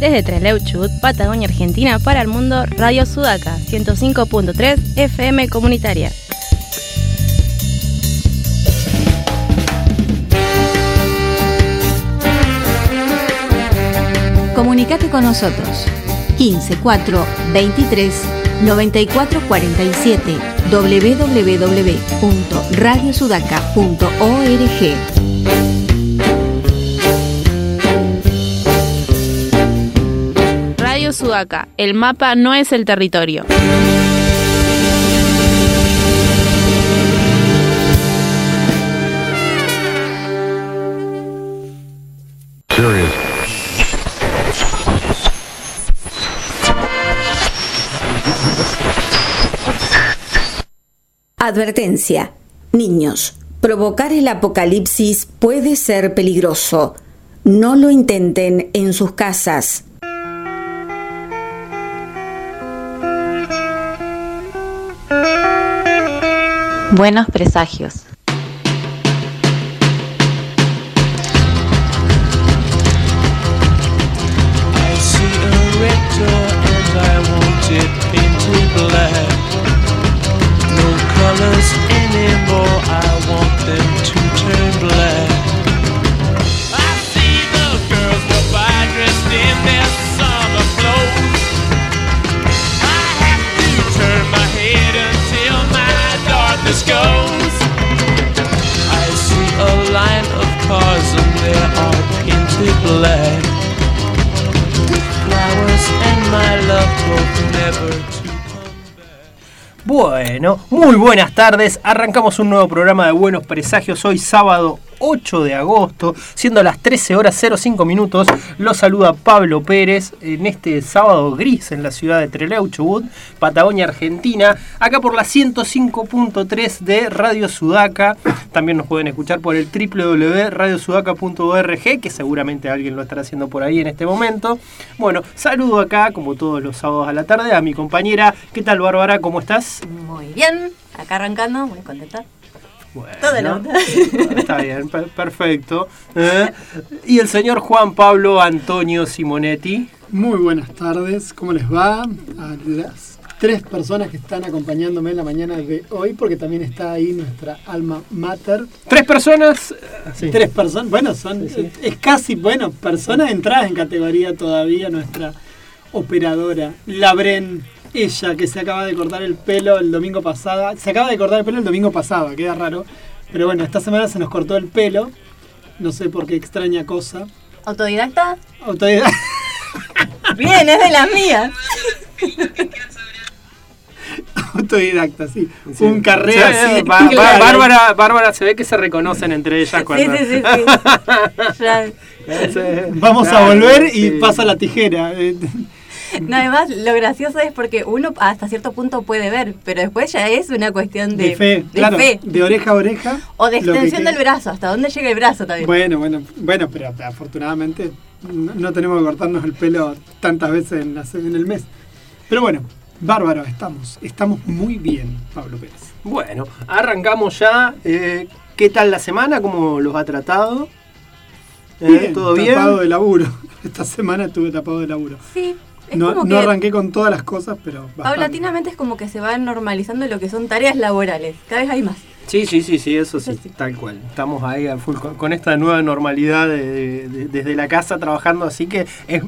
Desde Trelew Chubut, Patagonia, Argentina, para el mundo, Radio Sudaca, 105.3 FM Comunitaria. Comunicate con nosotros. 15 4 23 94 47 www.radiosudaca.org. Radio Sudaca, el mapa no es el territorio. Advertencia. Niños, provocar el apocalipsis puede ser peligroso. No lo intenten en sus casas. Buenos presagios. Muy buenas tardes. Arrancamos un nuevo programa de Buenos Presagios. Hoy sábado 8 de agosto, siendo las 13 horas 05 minutos. Los saluda Pablo Pérez en este sábado gris en la ciudad de Trelew, Chubut, Patagonia, Argentina. Acá por la 105.3 de Radio Sudaca. También nos pueden escuchar por el www.radiosudaca.org, que seguramente alguien lo estará haciendo por ahí en este momento. Bueno, saludo acá, como todos los sábados a la tarde, a mi compañera. ¿Qué tal, Bárbara? ¿Cómo estás? Muy bien, acá arrancando, muy contenta. Bueno, Toda la onda. Está bien, per- perfecto. ¿Eh? Y el señor Juan Pablo Antonio Simonetti. Muy buenas tardes, ¿cómo les va? A las tres personas que están acompañándome en la mañana de hoy, porque también está ahí nuestra alma mater. Tres personas. sí. Tres personas, bueno, son, es casi, bueno, personas entradas en categoría todavía, nuestra operadora, Labren, ella que se acaba de cortar el pelo el domingo pasado, se acaba de cortar el pelo el domingo pasado, queda raro, pero bueno, esta semana se nos cortó el pelo, no sé por qué extraña cosa. ¿Autodidacta? Autoridad. Bien, es de las mías. Autodidacta, sí. Sí. Un claro. Bárbara, Bárbara se ve que se reconocen entre ellas cuando. sí, sí, sí. Sí. Vamos a volver y sí. pasa la tijera. No, además, lo gracioso es porque uno hasta cierto punto puede ver, pero después ya es una cuestión de, De fe, de claro. fe. De oreja a oreja. O de extensión del brazo, hasta dónde llega el brazo también. Bueno, bueno, bueno, pero afortunadamente no, no tenemos que cortarnos el pelo tantas veces en, la se- en el mes. Pero bueno, bárbaro, estamos. Estamos muy bien, Pablo Pérez. Bueno, arrancamos ya. Eh, ¿Qué tal la semana? ¿Cómo los ha tratado? Eh, Bien, ¿Todo bien? tapado de laburo. Esta semana estuve tapado de laburo. Sí, es No, como no que arranqué con todas las cosas, pero bastante. paulatinamente es como que se va normalizando lo que son tareas laborales. Cada vez hay más. Sí, sí, sí, sí, eso sí, tal cual. Estamos ahí a full con, con esta nueva normalidad de- de- desde la casa trabajando, así que es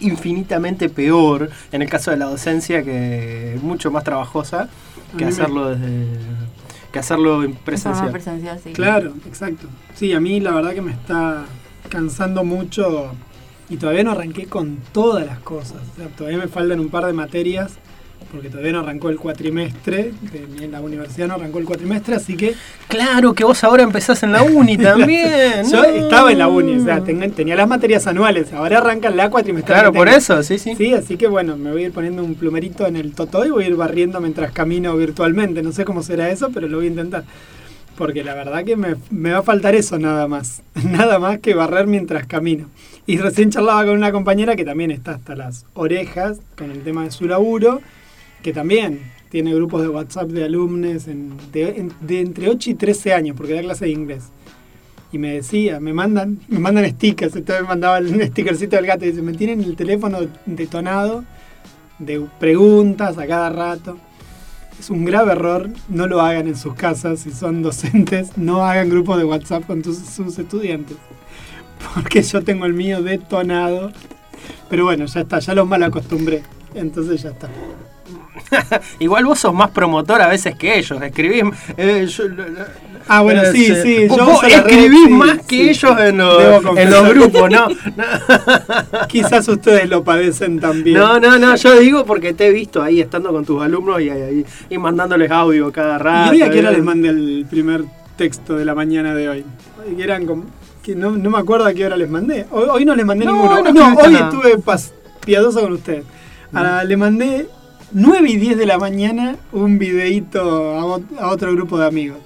infinitamente peor en el caso de la docencia, que es mucho más trabajosa que hacerlo desde que hacerlo en presencial. presencial, sí. Claro, exacto. Sí, a mí la verdad que me está cansando mucho y todavía no arranqué con todas las cosas. O sea, todavía me faltan un par de materias porque todavía no arrancó el cuatrimestre. En la universidad no arrancó el cuatrimestre, así que Claro que vos ahora empezás en la uni también. yo no. estaba en la uni, o sea, tenía, tenía las materias anuales, ahora arranca la cuatrimestral. Claro, por eso, sí, sí. Sí, así que bueno, me voy a ir poniendo un plumerito en el totó y voy a ir barriendo mientras camino virtualmente. No sé cómo será eso, pero lo voy a intentar. Porque la verdad que me, me va a faltar eso nada más. Nada más que barrer mientras camino. Y recién charlaba con una compañera que también está hasta las orejas con el tema de su laburo, que también tiene grupos de WhatsApp de alumnos de, en- de entre 8 y 13 años, porque da clase de inglés. Y me decía, me mandan, me mandan stickers, entonces me mandaba el stickercito del gato y dice, me tienen el teléfono detonado de preguntas a cada rato. Es un grave error, no lo hagan en sus casas, si son docentes, no hagan grupos de WhatsApp con tus- sus estudiantes. Porque yo tengo el mío detonado. Pero bueno, ya está, ya los mal acostumbré. Entonces ya está. Igual vos sos más promotor a veces que ellos. Escribís. eh, Ah, bueno, sí, sí. Yo vos la red, escribís sí, más que sí, ellos en, los- en los grupos, ¿no? Quizás ustedes lo padecen también. No, no, no, yo digo porque te he visto ahí estando con tus alumnos y, y- y mandándoles audio cada ¿Y rato. hoy a qué hora eh. les mandé el primer texto de la mañana de hoy? Que eran como. Que no, no me acuerdo a qué hora les mandé. Hoy, hoy no les mandé No, ninguno. no No, hoy nada. estuve pas- piadoso con ustedes. Ahora, le mandé 9 y 10 de la mañana un videíto a, a otro grupo de amigos.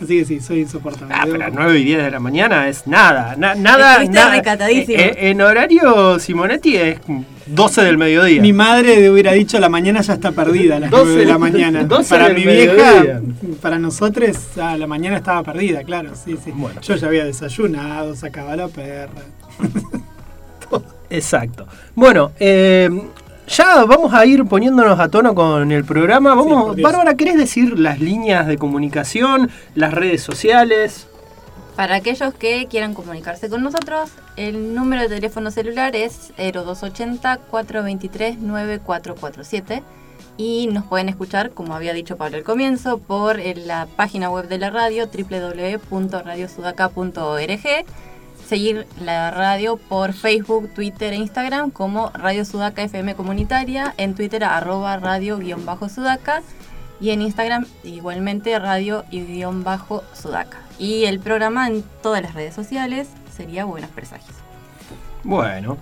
Así que sí, soy insoportable. Ah, Debo- pero a 9 y 10 de la mañana es nada. na- nada, Estuviste nada. recatadísimo. Eh, eh, en horario Simonetti es 12 del mediodía. Mi madre hubiera dicho la mañana ya está perdida a las 12 9 de la mañana. 12 para del mi vieja, mediodía. para nosotros, ah, la mañana estaba perdida, claro, sí, sí. Bueno. Yo ya había desayunado, sacaba la perra. Exacto. Bueno, eh, ya vamos a ir poniéndonos a tono con el programa. Vamos. Bárbara, ¿querés decir las líneas de comunicación, las redes sociales? Para aquellos que quieran comunicarse con nosotros, el número de teléfono celular es 0280-423-9447 y nos pueden escuchar, como había dicho Pablo al comienzo, por la página web de la radio www.radiosudaca.org seguir la radio por Facebook, Twitter e Instagram como Radio Sudaca FM Comunitaria, en Twitter arroba radio-sudaca y en Instagram igualmente radio-sudaca. Y el programa en todas las redes sociales sería Buenos Presagios. Bueno,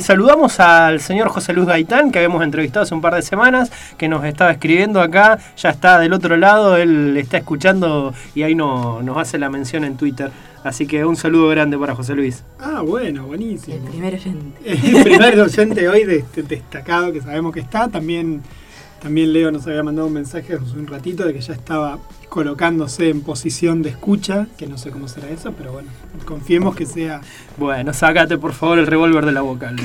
saludamos al señor José Luis Gaitán, que habíamos entrevistado hace un par de semanas, que nos estaba escribiendo acá, ya está del otro lado, él está escuchando y ahí no, nos hace la mención en Twitter. Así que un saludo grande para José Luis. Ah, bueno, buenísimo. El primer oyente. El primer oyente hoy de- de- destacado que sabemos que está. También, también Leo nos había mandado un mensaje hace un ratito de que ya estaba colocándose en posición de escucha, que no sé cómo será eso, pero bueno, confiemos que sea... Bueno, sácate por favor el revólver de la boca.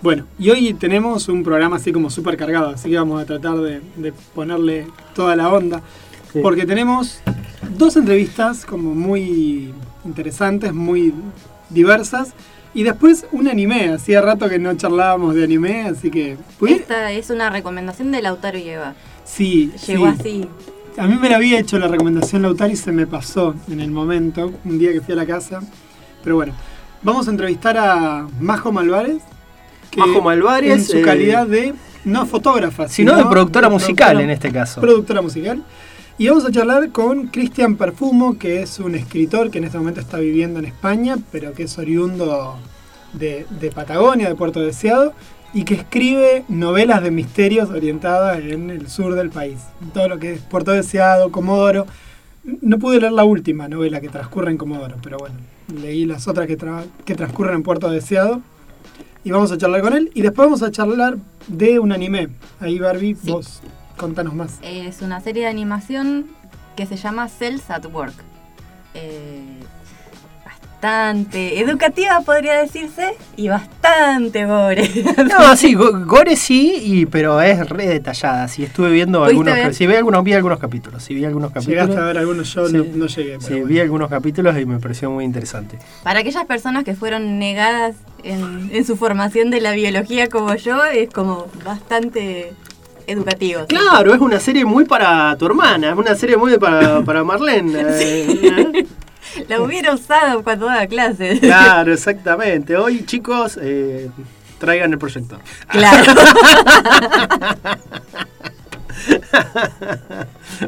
Bueno, y hoy tenemos un programa así como súper cargado, así que vamos a tratar de, de ponerle toda la onda, Sí. porque tenemos dos entrevistas como muy interesantes, muy diversas, y después un anime, hacía rato que no charlábamos de anime, así que... ¿pude? Esta es una recomendación de Lautaro y Eva. Sí, Llegó sí. así. A mí me la había hecho la recomendación Lautaro y se me pasó en el momento, un día que fui a la casa. Pero bueno, vamos a entrevistar a Majo Malvares. que Majo Malvares, En su eh, calidad de, no fotógrafa, Sino de productora musical en este caso. Productora musical. Y vamos a charlar con Cristian Perfumo, que es un escritor que en este momento está viviendo en España, pero que es oriundo de, de Patagonia, de Puerto Deseado, y que escribe novelas de misterios orientadas en el sur del país. Todo lo que es Puerto Deseado, Comodoro. No pude leer la última novela que transcurre en Comodoro, pero bueno, leí las otras que, tra- que transcurren en Puerto Deseado. Y vamos a charlar con él. Y después vamos a charlar de un anime. Ahí, Barbie, Sí. vos contanos más. Es una serie de animación que se llama Cells at Work. Eh, bastante educativa podría decirse y bastante gore. No, sí, go- Gore sí, y, pero es re detallada. Sí, estuve viendo ¿Pudiste algunos. ver? Sí, vi algunos, vi algunos capítulos. Sí, vi algunos capítulos. Llegaste a ver algunos, yo Sí. no, no llegué. Sí, bueno. vi algunos capítulos y me pareció muy interesante. Para aquellas personas que fueron negadas en, en su formación de la biología como yo, es como bastante educativo. Claro, es una serie muy para tu hermana, es una serie muy para, para Marlene. eh, La hubiera usado cuando daba clases. Claro, exactamente. Hoy, chicos, eh, traigan el proyector. Claro.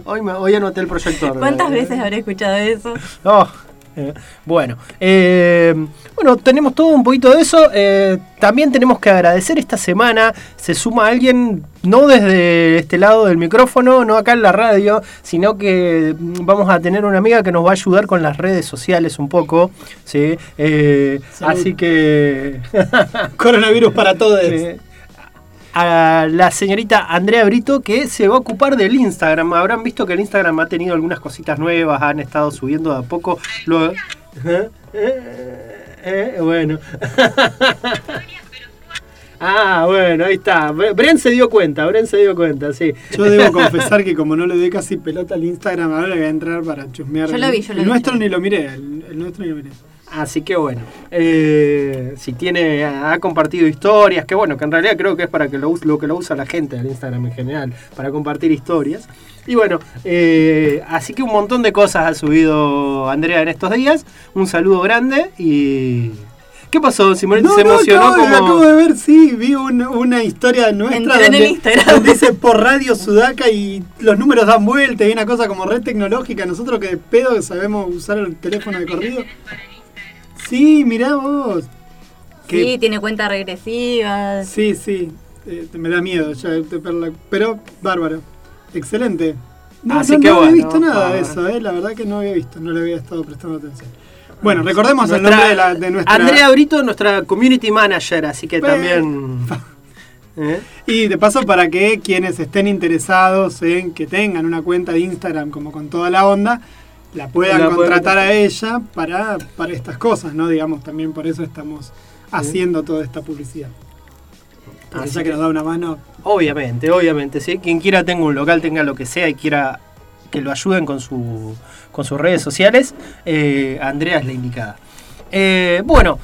hoy, me, hoy anoté el proyector. ¿Cuántas veces habré escuchado eso? Oh, eh, bueno, eh, bueno, tenemos todo un poquito de eso. eh, también tenemos que agradecer esta semana. Se suma alguien, no desde este lado del micrófono, no acá en la radio, sino que vamos a tener una amiga que nos va a ayudar con las redes sociales un poco. ¿sí? Eh, así que. Coronavirus para todos. Sí. A la señorita Andrea Brito que se va a ocupar del Instagram. Habrán visto que el Instagram ha tenido algunas cositas nuevas, han estado subiendo de a poco. Lo... ¿Eh? Eh, eh, bueno. Ah, bueno, ahí está. Bren se dio cuenta, Bren se dio cuenta, sí. Yo debo confesar que como no le doy casi pelota al Instagram, ahora voy a entrar para chusmear. Yo lo vi, yo lo el vi. nuestro ni lo miré, el, el nuestro ni lo miré. Así que bueno, eh, si tiene, ha compartido historias, que bueno, que en realidad creo que es para que lo, lo que lo usa la gente del Instagram en general, para compartir historias. Y bueno, eh, así que un montón de cosas ha subido Andrea en estos días. Un saludo grande y... ¿Qué pasó, Simón? No, se no, emocionó acabo, de- como... acabo de ver, sí, vi un- una historia nuestra Entré en el donde, Instagram. donde dice por radio Sudaca y los números dan vuelta y una cosa como red tecnológica. Nosotros que de pedo sabemos usar el teléfono de corrido. Sí, mirá vos. Que- Sí, tiene cuentas regresivas. Sí, sí, eh, me da miedo ya pero bárbaro, excelente. No, Así no- que no había visto nada de eso, eh, la verdad que no había visto, no le había estado prestando atención. Bueno, recordemos el nombre de, la, de nuestra... Andrea Brito, nuestra community manager, así que también... ¿Eh? Y de paso para que quienes estén interesados en que tengan una cuenta de Instagram como con toda la onda, la puedan La contratar a ella para, para estas cosas, ¿no? Digamos, también por eso estamos haciendo toda esta publicidad. Porque Así ya que que- nos da una mano, Obviamente, obviamente, ¿sí? Quien quiera tenga un local, tenga lo que sea y quiera que lo ayuden con, su, con sus redes sociales, eh, Andrea es la indicada. Eh, bueno,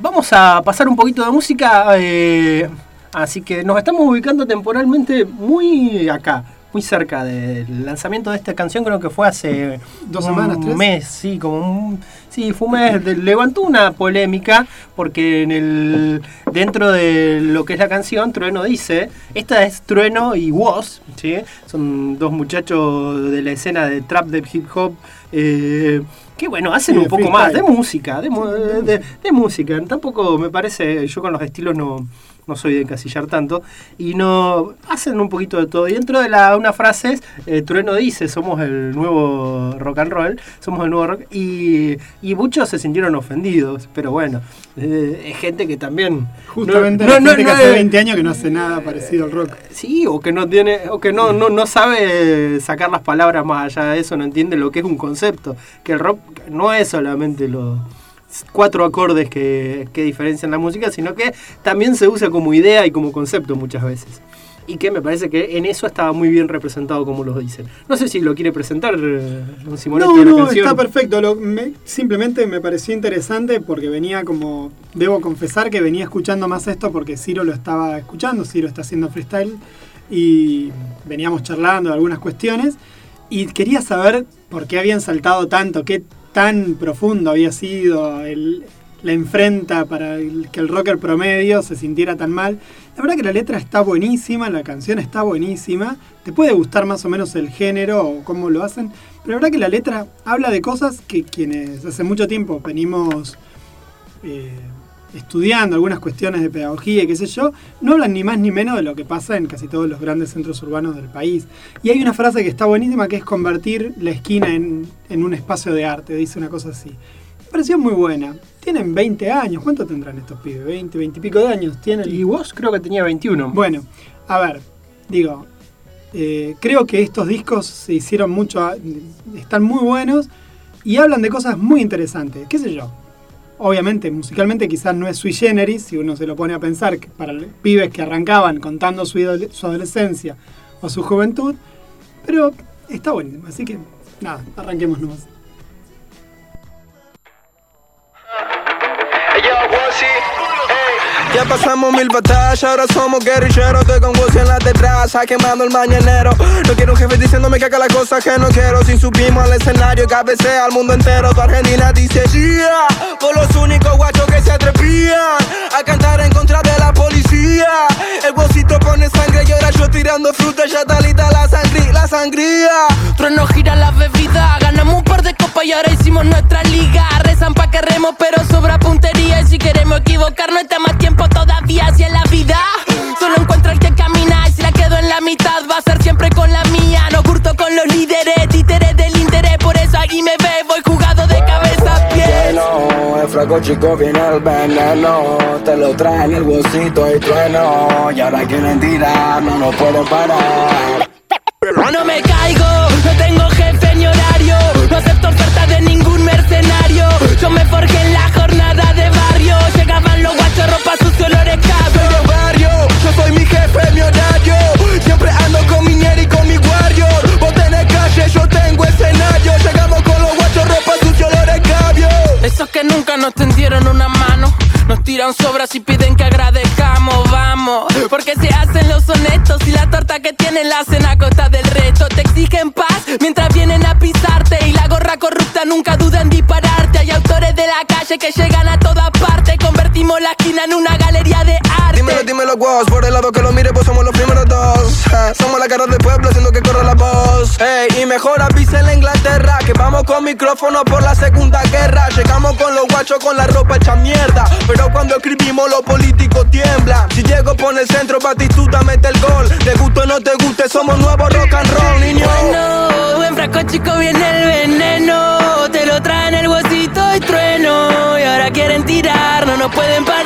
vamos a pasar un poquito de música, eh, así que nos estamos ubicando temporalmente muy acá, muy cerca del lanzamiento de esta canción, creo que fue hace ¿Dos un semanas, tres? mes, sí, como un, sí, fue un mes, de- levantó una polémica porque en el dentro de lo que es la canción, Trueno dice, esta es Trueno y Woz, ¿sí? son dos muchachos de la escena de trap de hip hop, eh, que bueno, hacen Sí, un poco más de música, de, mu- de- de música, tampoco me parece, yo con los estilos no, no soy de encasillar tanto, y no hacen un poquito de todo. Y dentro de la, una frase es, eh, Trueno dice, somos el nuevo rock and roll, somos el nuevo rock, y, y muchos se sintieron ofendidos, pero bueno, eh, es gente que también... justamente no- la no- gente no que hace es- 20 años que no hace nada parecido al rock. Sí, o que no tiene, o que no, no, no sabe sacar las palabras más allá de eso, no entiende lo que es un concepto. Que el rock no es solamente los cuatro acordes que, que diferencian la música, sino que también se usa como idea y como concepto muchas veces. Y que me parece que en eso estaba muy bien representado como lo dicen. No sé si lo quiere presentar eh, don Simonetti No, de la no, canción. está perfecto. Lo- me- simplemente me pareció interesante porque venía como, debo confesar que venía escuchando más esto porque Ciro lo estaba escuchando, Ciro está haciendo freestyle y veníamos charlando de algunas cuestiones y quería saber por qué habían saltado tanto, qué tan profundo había sido el- la enfrenta para que el rocker promedio se sintiera tan mal. La verdad que la letra está buenísima, la canción está buenísima, te puede gustar más o menos el género o cómo lo hacen, pero la verdad que la letra habla de cosas que quienes hace mucho tiempo venimos eh, estudiando algunas cuestiones de pedagogía y qué sé yo, no hablan ni más ni menos de lo que pasa en casi todos los grandes centros urbanos del país. Y hay una frase que está buenísima que es convertir la esquina en, en un espacio de arte, dice una cosa así. Me pareció muy buena. Tienen 20 años, ¿cuánto tendrán estos pibes? 20, 20 y pico de años tienen. Y vos creo que tenía 21. Bueno, a ver, digo, eh, creo que estos discos se hicieron mucho, están muy buenos y hablan de cosas muy interesantes, qué sé yo. Obviamente, musicalmente quizás no es sui generis, si uno se lo pone a pensar, que para pibes que arrancaban contando su adolescencia o su juventud, pero está buenísimo, así que nada, arranquemos nomás. Ya pasamos mil batallas, ahora somos guerrilleros Estoy con Woz en la terraza, quemando el mañanero. No quiero un jefe diciéndome que haga las cosas que no quiero. Si subimos al escenario, cabecea al mundo entero. Tu Argentina dice yeah Por los únicos guachos que se atrevían A cantar en contra de la policía El Wozito pone sangre y ahora yo tirando fruta Ya está lista la sangría, la sangría Trueno gira la bebida, ganamos un par de copas y ahora hicimos nuestra liga. Rezan pa' que remos, pero sobra puntería. Y si queremos equivocarnos, está más tiempo todavía hacia la vida. Solo encuentro el que camina y si la quedo en la mitad, va a ser siempre con la mía. No curto con los líderes, títeres del interés. Por eso aquí me ve, fraco chico viene el veneno. Te lo traen el bolsito y trueno. Y ahora quieren tirar, no nos pueden parar. No me caigo, no tengo jefe ni horario. No acepto ofertas de ningún mercenario. Yo me forjé que nunca nos tendieron una mano. Nos tiran sobras y piden que agradezcamos, vamos. Porque se hacen los honestos y la torta que tienen la hacen a costa del resto. Te exigen paz mientras vienen a pisarte. Y la gorra corrupta nunca duda en dispararte. Hay autores de la calle que llegan a todas partes Convertimos la esquina en una por el lado que lo mire, pues somos los primeros dos. Eh, Somos la cara del pueblo haciendo que corra la voz. Ey, y mejor avisa en la Inglaterra Que vamos con micrófono por la segunda guerra. Llegamos con los guachos con la ropa hecha mierda. Pero cuando escribimos los políticos tiemblan. Si llego por el centro, Batistuta mete el gol. Te guste o no te guste, somos nuevos rock and roll, niño. Bueno, buen frasco chico viene el veneno Te lo traen el bolsito y trueno. Y ahora quieren tirar, no nos pueden parar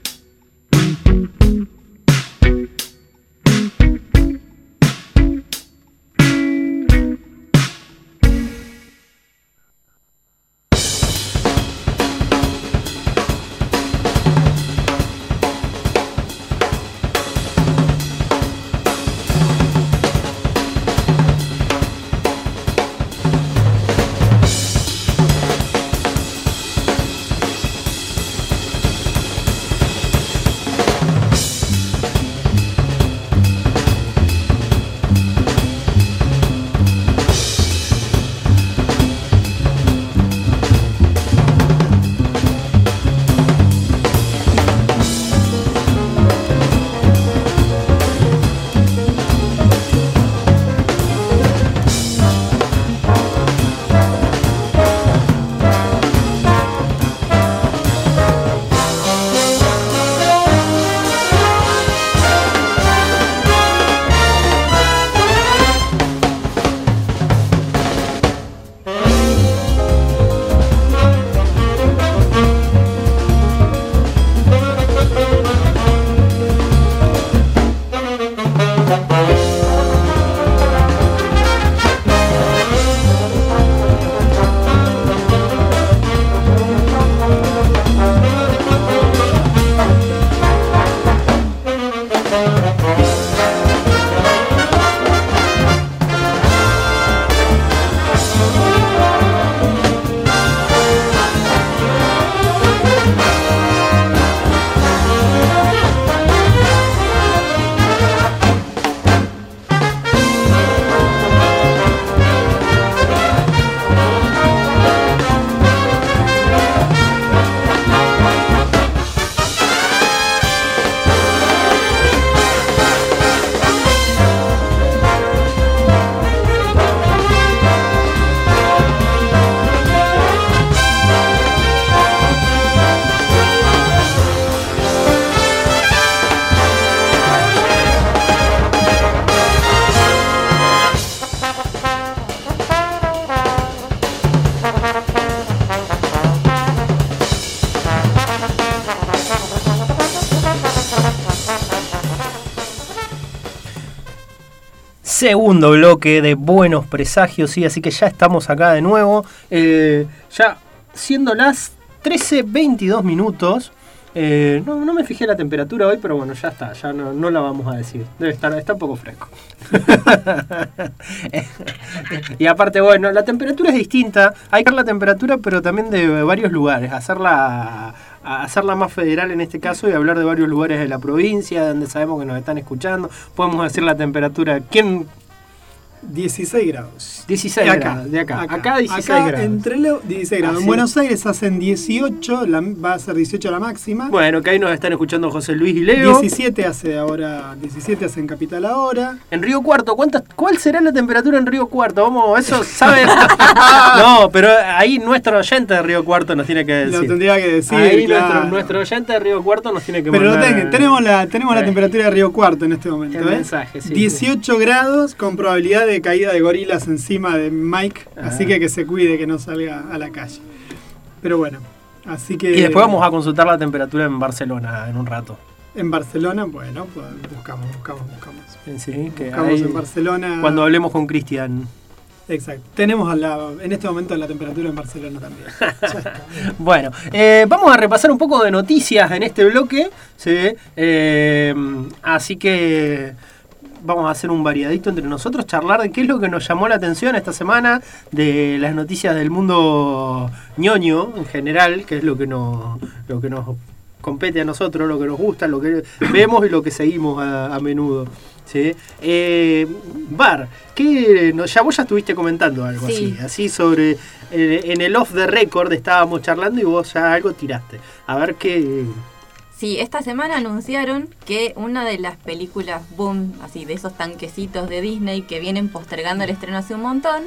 Segundo bloque de buenos presagios, sí, así que ya estamos acá de nuevo. Eh, ya siendo las 13.22 minutos, Eh, no, no me fijé la temperatura hoy, pero bueno, ya está, ya no, no la vamos a decir. Debe estar, está un poco fresco. y aparte, bueno, la temperatura es distinta. Hay que ver la temperatura, pero también de varios lugares. Hacerla, a- hacerla más federal en este caso y hablar de varios lugares de la provincia, donde sabemos que nos están escuchando. Podemos decir la temperatura. ¿Quién? 16 grados. 16 De grados, de acá. Acá 16 grados. Entre lo- 16 grados. Así. En Buenos Aires hacen 18, la- va a ser 18 la máxima. Bueno, que ahí nos están escuchando José Luis y Leo. 17 hace ahora, 17 hace en Capital ahora. En Río Cuarto, ¿cuántas, ¿cuál será la temperatura en Río Cuarto? Vamos, eso sabe. no, pero ahí nuestro oyente de Río Cuarto nos tiene que decir. Lo tendría que decir, Ahí claro. nuestro, nuestro oyente de Río Cuarto nos tiene que Pero mandar. tengo, tenemos la, tenemos la temperatura de Río Cuarto en este momento. El ¿eh? mensaje, sí, 18 grados con probabilidad de caída de gorilas encima de Mike. Así Ah. que que se cuide que no salga a la calle. Pero bueno, así que. Y después vamos a consultar la temperatura en Barcelona en un rato. En Barcelona, bueno, pues buscamos, buscamos, buscamos. Sí, que Buscamos en Barcelona. Cuando hablemos con Cristian. Exacto. Tenemos a la- en este momento la temperatura en Barcelona también. Bueno, eh, vamos a repasar un poco de noticias en este bloque. ¿sí? Eh, así que vamos a hacer un variadito entre nosotros, charlar de qué es lo que nos llamó la atención esta semana, de las noticias del mundo ñoño en general, que es lo que nos, lo que nos compete a nosotros, lo que nos gusta, lo que vemos y lo que seguimos a, a menudo. ¿sí? Eh, Bar, ¿qué, no, ya vos ya estuviste comentando algo Sí. así, así sobre, eh, en el off the record estábamos charlando y vos ya algo tiraste. A ver qué... Sí, esta semana anunciaron que una de las películas boom, así de esos tanquecitos de Disney que vienen postergando el estreno hace un montón,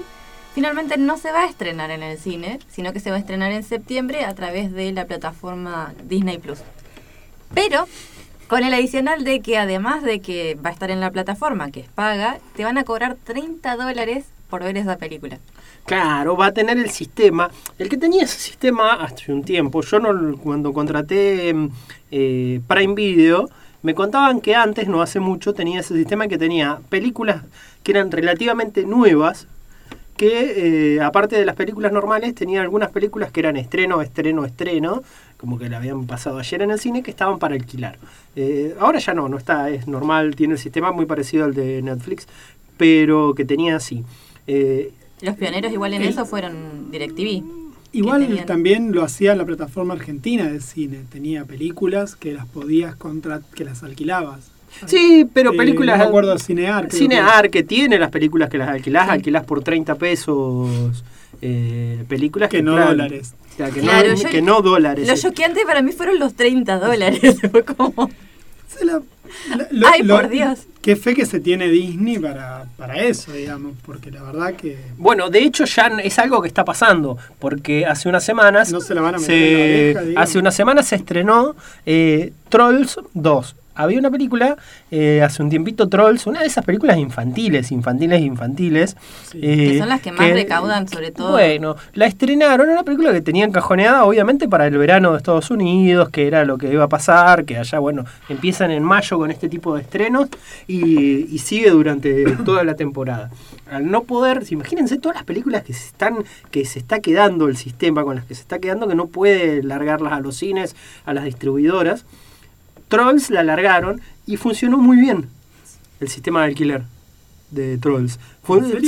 finalmente no se va a estrenar en el cine, sino que se va a estrenar en septiembre a través de la plataforma Disney Plus. Pero con el adicional de que además de que va a estar en la plataforma, que es paga, te van a cobrar 30 dólares por ver esa película. Claro, va a tener el sistema. El que tenía ese sistema hace un tiempo, yo no cuando contraté mm, eh, Prime Video, me contaban que antes, no hace mucho, tenía ese sistema que tenía películas que eran relativamente nuevas, que eh, aparte de las películas normales, tenía algunas películas que eran estreno, estreno, estreno, como que la habían pasado ayer en el cine, que estaban para alquilar. Eh, ahora ya no, no está, es normal, tiene el sistema muy parecido al de Netflix, pero que tenía así. Eh, Los pioneros igual en El- eso fueron DirecTV. Igual también lo hacía la plataforma argentina de cine. Tenía películas que las podías contra que las alquilabas. Sí, pero Eh, películas. no me acuerdo, Cinear, Cinear, que tiene las películas que las alquilás, alquilás por 30 pesos. eh, películas Que no dólares. o sea, que, Claro, no, yo- que no dólares. Lo choqueante para mí fueron los 30 dólares. Fue como. Lo- Ay, lo- por Dios. Qué fe que se tiene Disney para, para eso, digamos, porque la verdad que Bueno, de hecho ya es algo que está pasando, porque hace unas semanas... no se la van a meter se- en la oreja, digamos. hace unas semanas se estrenó eh, Trolls 2. Había una película, eh, hace un tiempito Trolls, una de esas películas infantiles, infantiles, infantiles. eh, que son las que más recaudan, sobre todo. Bueno, la estrenaron, era una película que tenían cajoneada, obviamente, para el verano de Estados Unidos, que era lo que iba a pasar, que allá, bueno, empiezan en mayo con este tipo de estrenos y, y sigue durante toda la temporada. Al no poder, imagínense todas las películas que se están, que se está quedando el sistema, con las que se está quedando, que no puede largarlas a los cines, a las distribuidoras. Trolls la largaron y funcionó muy bien el sistema de alquiler de Trolls.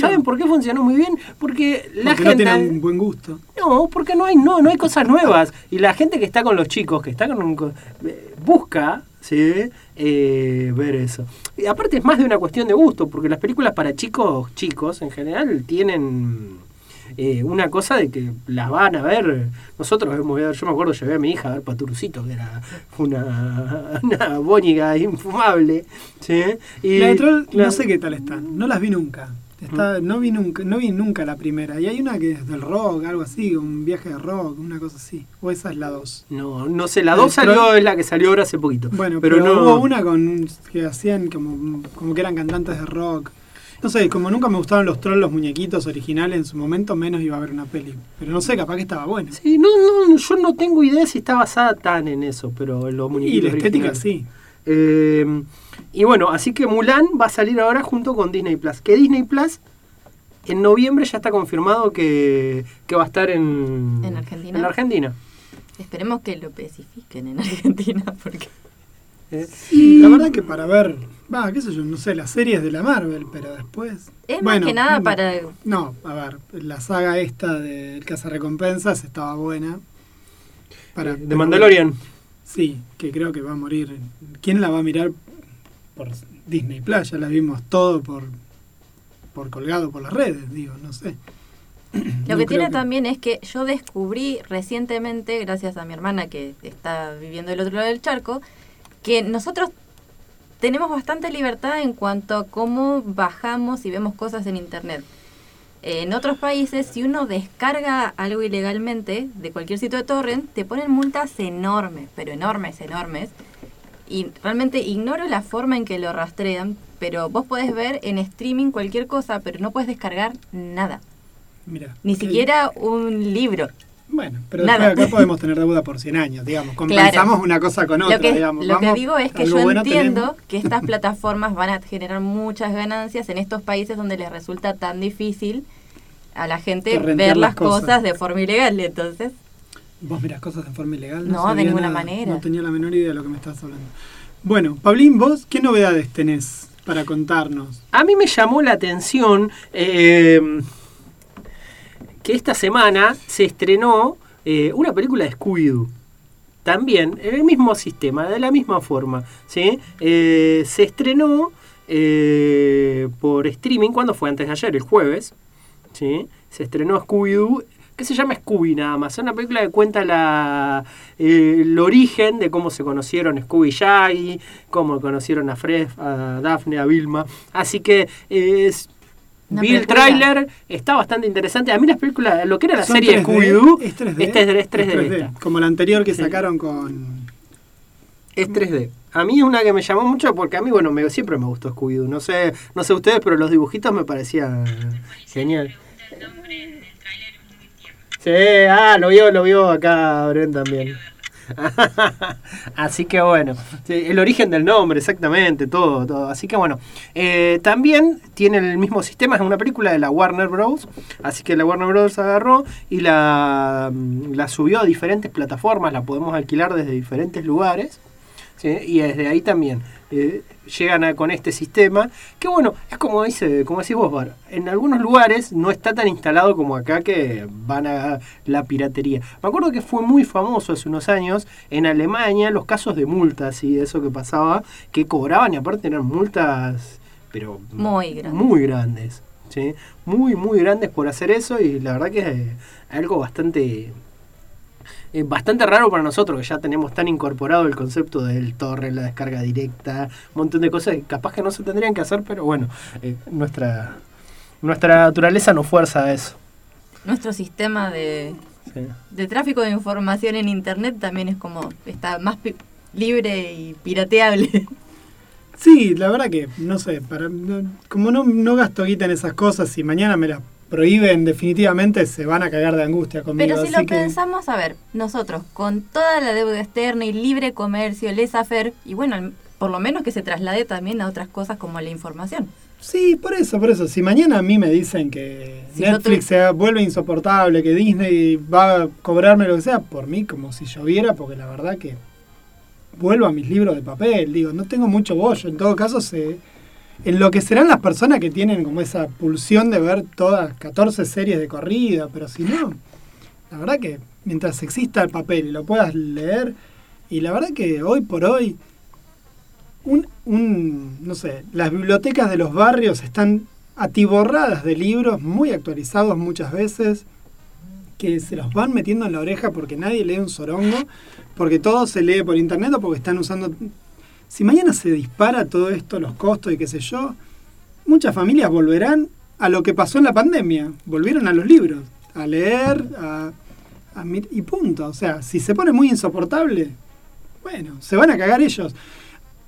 ¿Saben por qué funcionó muy bien? Porque la porque no gente... tienen un buen gusto. No, porque no hay, no, no hay cosas nuevas. Y la gente que está con los chicos, que está con un, eh, busca ¿sí? Eh, ver eso. Y aparte es más de una cuestión de gusto, porque las películas para chicos, chicos en general, tienen eh, una cosa de que las van a ver. Nosotros hemos yo me acuerdo, llevé a mi hija a ver Paturucito, que era una, una bóñiga infumable. ¿sí? Y, la de Troll, la- no sé qué tal están, no las vi nunca. Está, no vi nunca, no vi nunca la primera. Y hay una que es del rock, algo así, un viaje de rock, una cosa así. O esa es la dos. No, no sé, la El 2 salió, es la que salió ahora hace poquito. Bueno, pero, pero, no. hubo una con que hacían como, como que eran cantantes de rock. No sé, como nunca me gustaron los trolls, los muñequitos originales en su momento, menos iba a ver una peli. Pero no sé, capaz que estaba buena. Sí, no, no, yo no tengo idea si está basada tan en eso, pero los y muñequitos la estética originales. sí. Eh, y bueno, así que Mulan va a salir ahora junto con Disney Plus. Que Disney Plus en noviembre ya está confirmado que, que va a estar en, ¿En Argentina? en Argentina. Esperemos que lo especifiquen en Argentina, porque... Y la verdad que para ver, va, qué sé yo, no sé, las series de la Marvel, pero después... Es más que nada no, para... No, a ver, la saga esta del Recompensas estaba buena. Para, Eh, de Mandalorian. Sí, que creo que va a morir. ¿Quién la va a mirar por Disney Plus? Ya la vimos todo por, por colgado por las redes, digo, no sé. Lo No que tiene también es que yo descubrí recientemente, gracias a mi hermana que está viviendo del otro lado del charco, que nosotros tenemos bastante libertad en cuanto a cómo bajamos y vemos cosas en Internet. En otros países, si uno descarga algo ilegalmente de cualquier sitio de torrent, te ponen multas enormes, pero enormes, enormes. Y realmente ignoro la forma en que lo rastrean, pero vos podés ver en streaming cualquier cosa, pero no puedes descargar nada. Mira. Ni siquiera un libro. Bueno, pero Nada. después acá podemos tener deuda por 100 años, digamos. Compensamos Claro. una cosa con otra, Lo que, digamos. lo que digo es que yo bueno entiendo tenemos. que estas plataformas van a generar muchas ganancias en estos países donde les resulta tan difícil a la gente ver las cosas. cosas. de forma ilegal. Entonces, ¿Vos mirás cosas de forma ilegal? No, de ninguna nada. manera. No tenía la menor idea de lo que me estás hablando. Bueno, Pablín, vos, ¿qué novedades tenés para contarnos? A mí me llamó la atención eh, que esta semana se estrenó eh, una película de Scooby-Doo. También, en el mismo sistema, de la misma forma. ¿sí? Eh, se estrenó eh, por streaming, ¿cuándo fue? Antes de ayer, el jueves. ¿sí? Se estrenó Scooby-Doo, que se llama Scooby nada más. Es una película que cuenta la, el origen de cómo se conocieron Scooby y Shaggy, cómo conocieron a Fred, a Daphne, a Vilma. Así que es- vi el tráiler, está bastante interesante. A mí las películas, lo que era la ¿Son serie de 3D? Scooby-Doo, ¿Es 3D? esta es, es 3D. esta. Como la anterior que Sí. sacaron con... Es 3D. A mí es una que me llamó mucho porque a mí, bueno, me, siempre me gustó Scooby-Doo. No sé, no sé ustedes, pero los dibujitos me parecían genial. Sí, ah, lo vio, lo vio acá Bren también. Así que bueno, el origen del nombre, exactamente, todo, todo. Así que bueno, eh, también tiene el mismo sistema, es una película de la Warner Bros. Así que la Warner Bros. agarró y la, mm, la subió a diferentes plataformas, la podemos alquilar desde diferentes lugares. ¿Sí? Y desde ahí también eh, llegan a- con este sistema, que bueno, es como dice, como decís vos, Bar, en algunos lugares no está tan instalado como acá que van a la piratería. Me acuerdo que fue muy famoso hace unos años en Alemania los casos de multas y eso que pasaba, que cobraban y aparte eran multas, pero Muy grandes. Muy grandes. ¿sí? Muy, muy grandes por hacer eso y la verdad que es algo bastante eh, bastante raro para nosotros, que ya tenemos tan incorporado el concepto del torre, la descarga directa, un montón de cosas que capaz que no se tendrían que hacer, pero bueno, eh, nuestra, nuestra naturaleza nos fuerza a eso. nuestro sistema de, Sí. de tráfico de información en Internet también es como, está más pi- libre y pirateable. Sí, la verdad que, no sé, para, no- como no, no gasto guita en esas cosas, si mañana me las prohíben definitivamente se van a cagar de angustia conmigo. Pero si así lo que, pensamos, a ver, nosotros con toda la deuda externa y libre comercio, laissez-faire, y bueno, por lo menos que se traslade también a otras cosas como la información. Sí, por eso, por eso. Si mañana a mí me dicen que Si Netflix se vuelve insoportable, que Disney va a cobrarme lo que sea, por mí como si lloviera, porque la verdad que vuelvo a mis libros de papel, digo, no tengo mucho bollo. En todo caso, se enloquecerán las personas que tienen como esa pulsión de ver todas 14 series de corrida, pero si no, la verdad que mientras exista el papel y lo puedas leer, y la verdad que hoy por hoy un, un, no sé, las bibliotecas de los barrios están atiborradas de libros muy actualizados muchas veces que se los van metiendo en la oreja porque nadie lee un sorongo, porque todo se lee por internet o porque están usando... Si mañana se dispara todo esto, los costos y qué sé yo, muchas familias volverán a lo que pasó en la pandemia, volvieron a los libros, a leer, a, y punto. O sea, si se pone muy insoportable, bueno, se van a cagar ellos.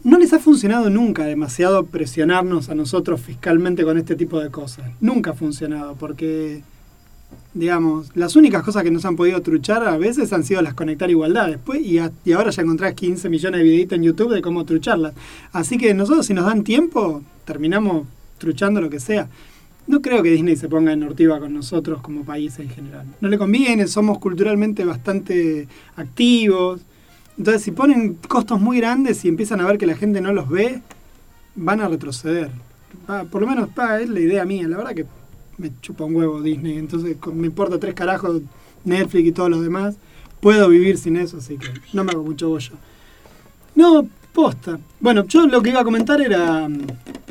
No les ha funcionado nunca demasiado presionarnos a nosotros fiscalmente con este tipo de cosas. Nunca ha funcionado, porque, digamos, las únicas cosas que nos han podido truchar a veces han sido las conectar igualdad después, y, ahora ya encontrás 15 millones de videitos en YouTube de cómo trucharlas. Así que nosotros, si nos dan tiempo, terminamos truchando lo que sea. no creo que Disney se ponga en ortiva con nosotros como país en general. No le conviene, somos culturalmente bastante activos. Entonces, si ponen costos muy grandes y empiezan a ver que la gente no los ve, van a retroceder. Por lo menos es la idea mía. La verdad que me chupa un huevo Disney. Entonces, me importa tres carajos Netflix y todos los demás. Puedo vivir sin eso, así que no me hago mucho bollo. No, posta. Bueno, yo lo que iba a comentar era. mm,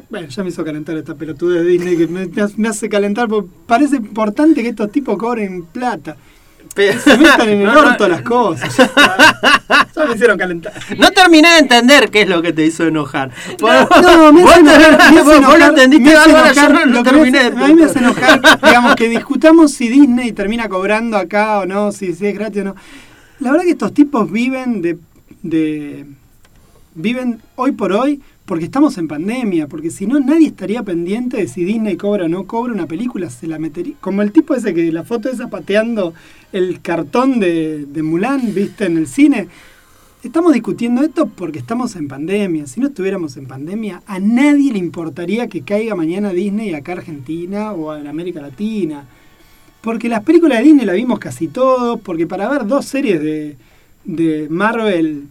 Bueno, ya me hizo calentar esta pelotudez de Disney que me, me hace calentar. porque parece importante que estos tipos cobren plata. Pero- Se metan en el No, no. orto las cosas. Ya, me hicieron calentar. No terminé de entender qué es lo que te hizo enojar. No, me Vos hace enojar, me hace vos lo enojar, entendiste me bárbaro, yo enojar, no lo me terminé hace- A mí me hace enojar, digamos, que discutamos si Disney termina cobrando acá o no, si, si es gratis o no. La verdad que estos tipos viven de, de- viven hoy por hoy porque estamos en pandemia, porque si no nadie estaría pendiente de si Disney cobra o no cobra una película, se la metería. Como el tipo ese que la foto esa pateando el cartón de, de Mulan, viste, en el cine. Estamos discutiendo esto porque estamos en pandemia. Si no estuviéramos en pandemia, a nadie le importaría que caiga mañana Disney acá a Argentina o en América Latina. Porque las películas de Disney las vimos casi todos, porque para ver dos series de, de Marvel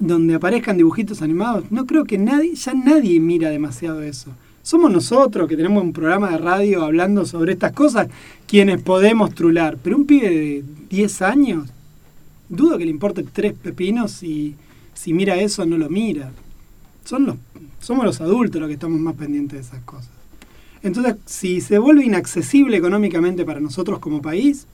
donde aparezcan dibujitos animados, no creo que nadie, ya nadie mira demasiado eso. Somos nosotros que tenemos un programa de radio hablando sobre estas cosas quienes podemos trular. Pero un pibe de 10 años, dudo que le importe tres pepinos y si mira eso no lo mira. Son los, somos los adultos los que estamos más pendientes de esas cosas. Entonces, si se vuelve inaccesible económicamente para nosotros como país,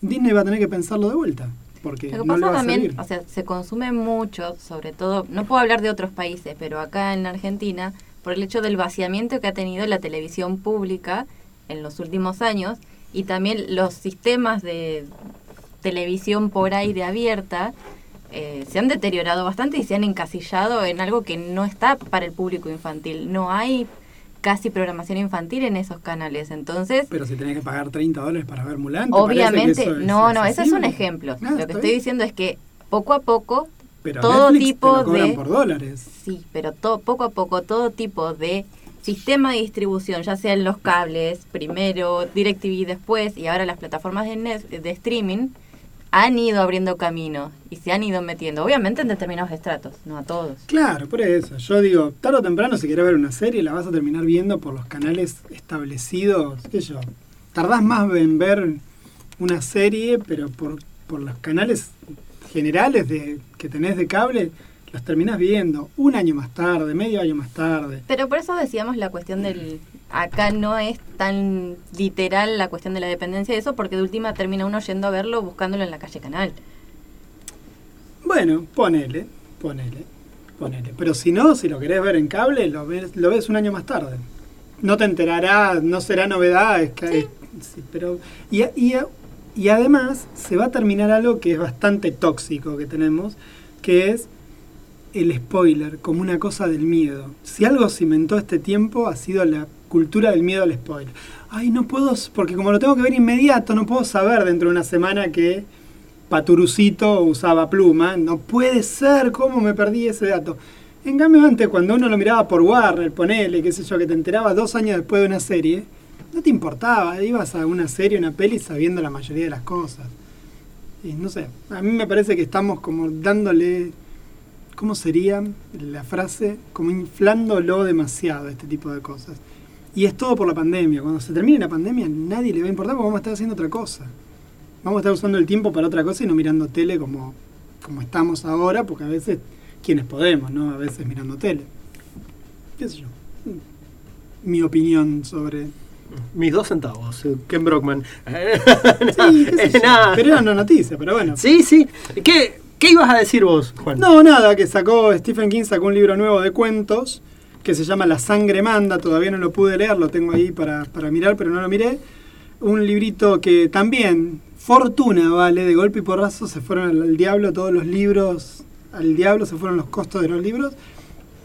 Disney va a tener que pensarlo de vuelta. Porque Lo que no le pasa va también, o sea, se consume mucho, sobre todo, no puedo hablar de otros países, pero acá en Argentina, por el hecho del vaciamiento que ha tenido la televisión pública en los últimos años y también los sistemas de televisión por aire abierta eh, se han deteriorado bastante y se han encasillado en algo que no está para el público infantil. No hay casi programación infantil en esos canales, entonces Pero si tenés que pagar 30 dólares para ver Mulan, ¿te parece que Obviamente, eso es no, no, ese es un ejemplo. Ah, Lo que estoy diciendo es que poco a poco Pero todo Netflix te tipo lo de por dólares. sí, pero todo poco a poco todo tipo de sistema de distribución, ya sean los cables, primero DirecTV después y ahora las plataformas de, net- de streaming han ido abriendo camino y se han ido metiendo, obviamente en determinados estratos, no a todos. Claro, por eso. Yo digo, tarde o temprano, si querés ver una serie, la vas a terminar viendo por los canales establecidos. ¿Qué yo? Tardás más en ver una serie, pero por, por los canales generales de, que tenés de cable, los terminás viendo un año más tarde, medio año más tarde. Pero por eso decíamos la cuestión del... Acá no es tan literal la cuestión de la dependencia de eso, porque de última termina uno yendo a verlo buscándolo en la calle canal. Bueno, ponele, ponele, ponele. Pero si no, si lo querés ver en cable, lo ves, lo ves un año más tarde. No te enterará, no será novedad, es que sí, pero y, y, y además se va a terminar algo que es bastante tóxico que tenemos, que es el spoiler como una cosa del miedo. Si algo cimentó este tiempo ha sido la cultura del miedo al spoiler. Ay, no puedo, porque como lo tengo que ver inmediato, no puedo saber dentro de una semana que Paturucito usaba pluma. No puede ser, ¿cómo me perdí ese dato? En cambio, antes, cuando uno lo miraba por Warner, ponele, qué sé yo, que te enterabas dos años después de una serie, no te importaba. Ibas a una serie, una peli sabiendo la mayoría de las cosas. Y no sé, a mí me parece que estamos como dándole, ¿cómo sería la frase? Como inflándolo demasiado, este tipo de cosas. Y es todo por la pandemia. Cuando se termine la pandemia, nadie le va a importar porque vamos a estar haciendo otra cosa. Vamos a estar usando el tiempo para otra cosa y no mirando tele como, como estamos ahora, porque a veces, quienes podemos, ¿no? A veces mirando tele. ¿Qué sé yo? Mi opinión sobre... Mis dos centavos, eh, Ken Brockman. Sí, qué sé yo. Pero era una noticia, pero bueno. Sí, sí. ¿Qué, ¿Qué ibas a decir vos, Juan? No, nada, que sacó Stephen King sacó un libro nuevo de cuentos que se llama La sangre manda, todavía no lo pude leer, lo tengo ahí para, para mirar, pero no lo miré. Un librito que también, fortuna, vale, de golpe y porrazo se fueron al, diablo todos los libros, al diablo se fueron los costos de los libros.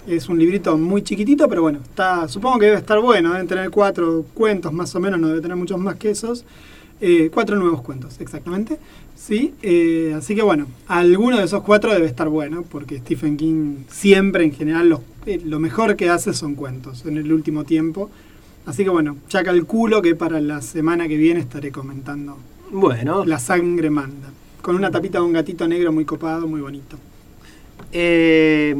Es un librito muy chiquitito, pero bueno, está, supongo que debe estar bueno, deben tener cuatro cuentos más o menos, no debe tener muchos más que esos. Eh, cuatro nuevos cuentos, exactamente. Sí, eh, así que bueno, alguno de esos cuatro debe estar bueno, porque Stephen King siempre, en general, eh, lo mejor que hace son cuentos en el último tiempo. Así que bueno, ya calculo que para la semana que viene estaré comentando. Bueno. La sangre manda. Con una tapita de un gatito negro muy copado, muy bonito. Eh,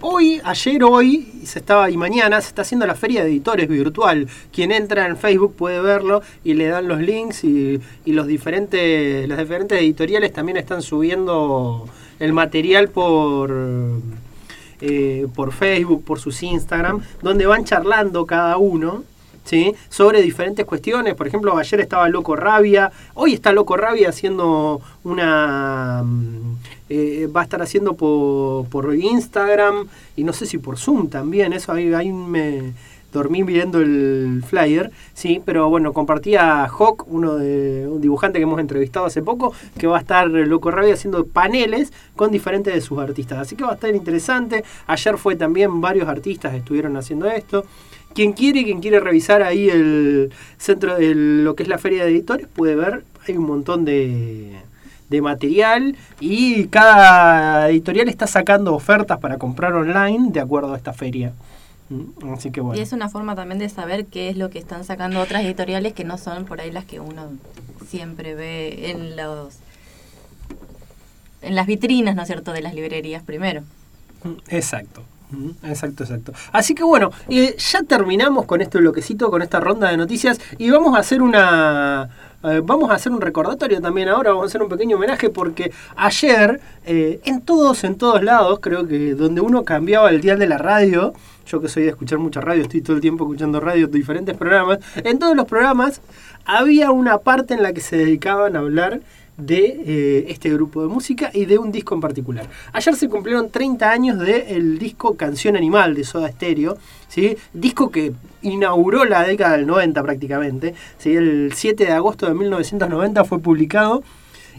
hoy, ayer, hoy, se estaba, y mañana se está haciendo la feria de editores virtual. Quien entra en Facebook puede verlo y le dan los links y, los diferentes, las diferentes editoriales también están subiendo el material por eh, por Facebook, por sus Instagram, donde van charlando cada uno. ¿Sí? sobre diferentes cuestiones. Por ejemplo, ayer estaba Loco Rabia, hoy está Loco Rabia haciendo una... mm, eh, va a estar haciendo por, por Instagram y no sé si por Zoom también, eso ahí, me dormí viendo el flyer, sí, pero bueno, compartía Hawk, uno de un dibujante que hemos entrevistado hace poco, que va a estar Loco Rabia haciendo paneles con diferentes de sus artistas, así que va a estar interesante. Ayer fue también varios artistas estuvieron haciendo esto. Quien quiere, quien quiere revisar ahí el centro de lo que es la feria de editores, puede ver, hay un montón de, de material y cada editorial está sacando ofertas para comprar online de acuerdo a esta feria. Mm, Así que bueno. Y es una forma también de saber qué es lo que están sacando otras editoriales que no son por ahí las que uno siempre ve en los en las vitrinas, ¿no es cierto?, de las librerías primero. Exacto. Exacto, exacto. Así que bueno, eh, ya terminamos con este bloquecito, con esta ronda de noticias y vamos a hacer una... eh, vamos a hacer un recordatorio también ahora, vamos a hacer un pequeño homenaje porque ayer, eh, en todos, en todos lados, creo que donde uno cambiaba el dial de la radio, yo que soy de escuchar mucha radio, estoy todo el tiempo escuchando radio, diferentes programas, en todos los programas había una parte en la que se dedicaban a hablar de eh, este grupo de música y de un disco en particular. Ayer se cumplieron 30 años del disco Canción Animal de Soda Stereo, ¿sí? disco que inauguró la década del 90 prácticamente. El 7 de agosto de 1990 fue publicado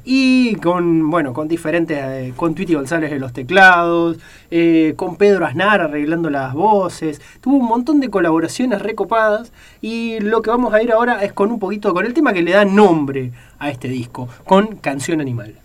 y con bueno con diferentes eh, con Tweety González en los teclados eh, con Pedro Aznar arreglando las voces. Tuvo un montón de colaboraciones recopadas y lo que vamos a ir ahora es con un poquito con el tema que le da nombre a este disco con Canción Animal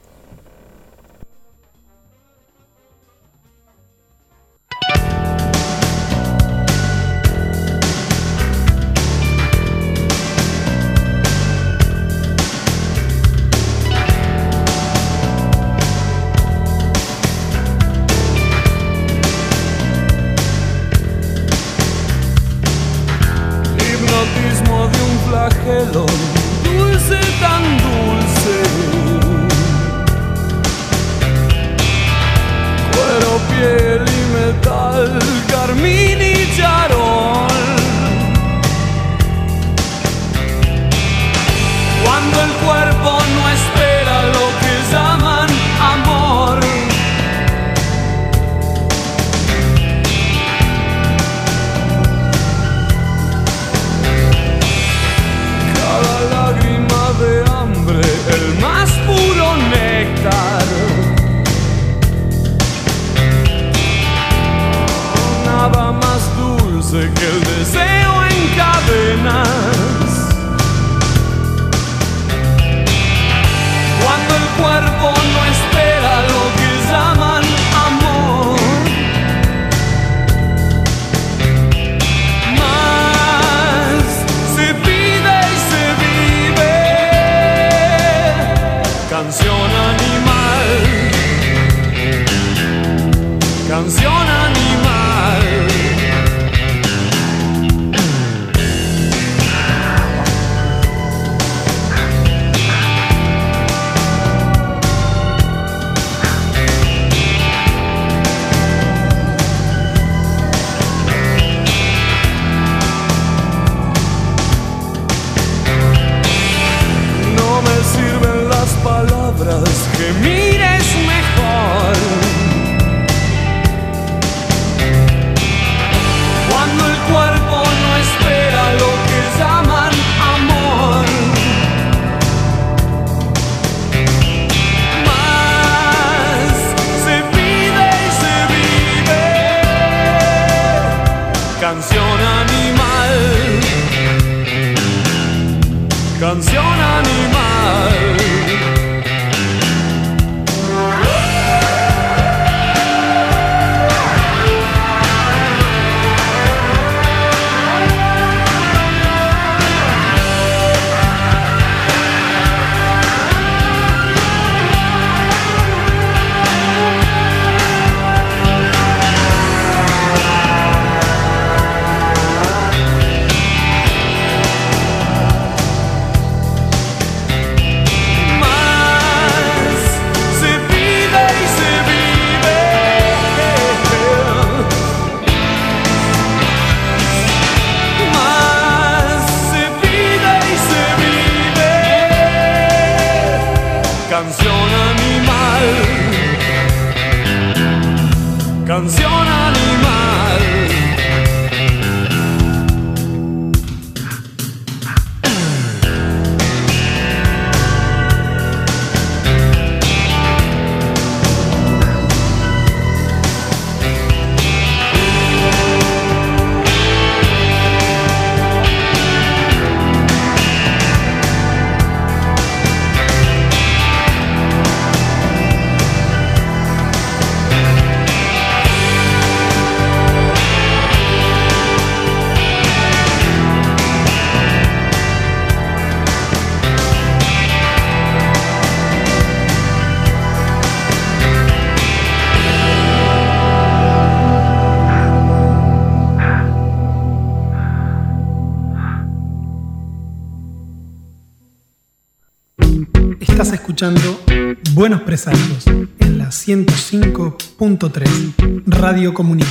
Radio Comunitaria.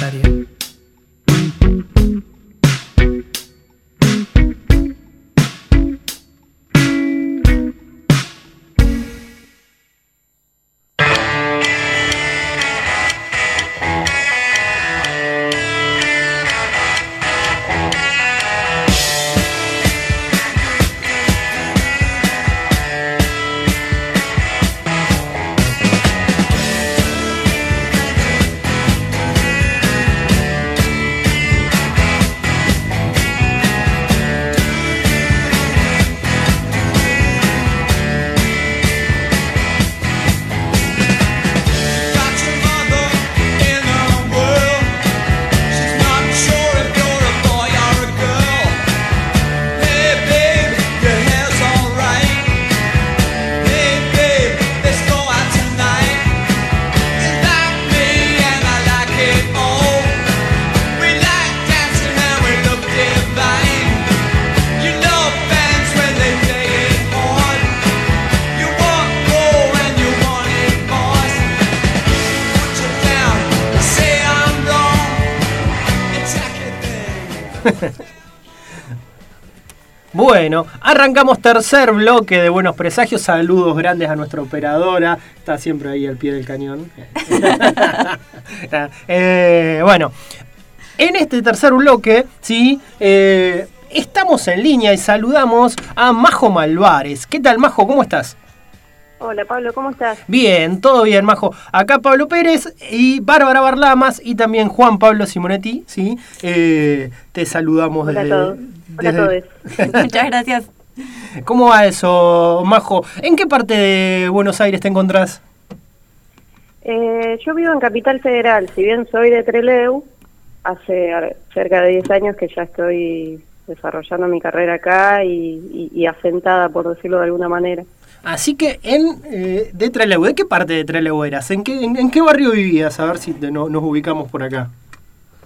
Arrancamos tercer bloque de Buenos Presagios. Saludos grandes a nuestra operadora. Está siempre ahí al pie del cañón. Eh, bueno, en este tercer bloque, sí, eh, estamos en línea y saludamos a Majo Malvares. ¿Qué tal, Majo? ¿Cómo estás? Hola Pablo, ¿cómo estás? Bien, todo bien, Majo. Acá Pablo Pérez y Bárbara Barlamas y también Juan Pablo Simonetti, ¿sí? Eh, te saludamos Hola desde... a todos. Hola a desde- todos. Muchas gracias. ¿Cómo va eso, Majo? ¿En qué parte de Buenos Aires te encontrás? Eh, yo vivo en Capital Federal, si bien soy de Treleu, hace cerca de 10 años que ya estoy desarrollando mi carrera acá y, y- y asentada, por decirlo de alguna manera. Así que en eh, de Trelew, ¿de qué parte de Trelew eras? ¿En qué, en, en qué barrio vivías? A ver si te- no- nos ubicamos por acá.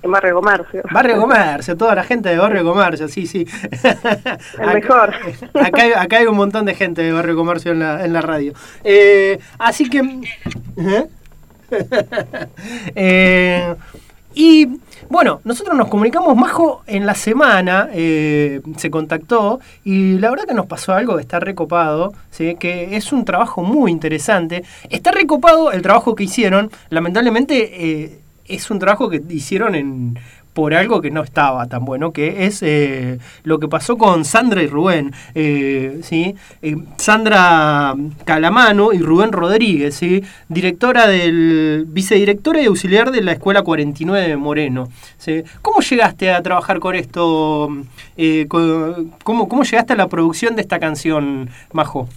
En Barrio Comercio. Barrio Comercio, toda la gente de Barrio Comercio, sí, sí. El mejor. Acá hay, acá hay un montón de gente de Barrio Comercio en la, en la radio. Eh, así que... ¿eh? Eh, y bueno, nosotros nos comunicamos, Majo, en la semana eh, se contactó y la verdad que nos pasó algo que está recopado, ¿sí? que es un trabajo muy interesante. Está recopado el trabajo que hicieron, lamentablemente eh, es un trabajo que hicieron por algo que no estaba tan bueno, que es eh, lo que pasó con Sandra y Rubén, eh, ¿sí? Eh, Sandra Calamano y Rubén Rodríguez, ¿sí? directora del, vicedirectora y auxiliar de la Escuela 49 de Moreno. ¿sí? ¿Cómo llegaste a trabajar con esto? ¿cómo, ¿Cómo llegaste a la producción de esta canción, Majo?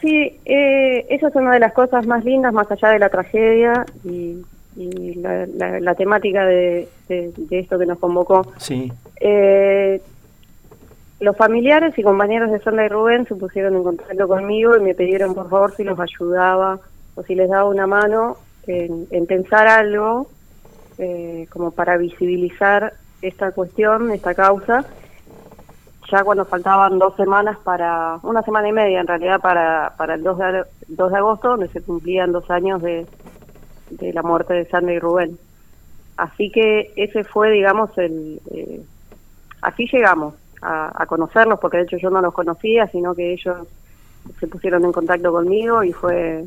Sí, eh, esa es una de las cosas más lindas, más allá de la tragedia y la, la- la temática de, de- de esto que nos convocó. Sí. Eh, los familiares y compañeros de Sandra y Rubén se pusieron en contacto conmigo y me pidieron por favor si los ayudaba o si les daba una mano en, en pensar algo eh, como para visibilizar esta cuestión, esta causa, ya cuando faltaban dos semanas para, una semana y media en realidad para, para el 2 de, 2 de agosto, donde se cumplían dos años de, de la muerte de Sandra y Rubén. Así que ese fue, digamos, el... eh, así llegamos a, a conocerlos, porque de hecho yo no los conocía, sino que ellos se pusieron en contacto conmigo y fue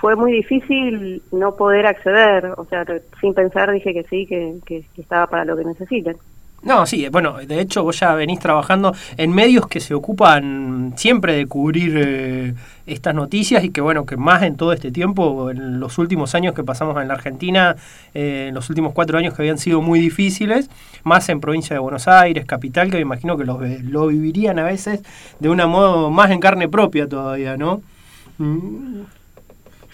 fue muy difícil no poder acceder, o sea, sin pensar dije que sí, que, que, que estaba para lo que necesiten. No, sí, bueno, de hecho vos ya venís trabajando en medios que se ocupan siempre de cubrir eh, estas noticias y que bueno, que más en todo este tiempo, en los últimos años que pasamos en la Argentina, eh, en los últimos cuatro años que habían sido muy difíciles, más en provincia de Buenos Aires, capital, que me imagino que lo, lo vivirían a veces de una modo más en carne propia todavía, ¿no? Mm.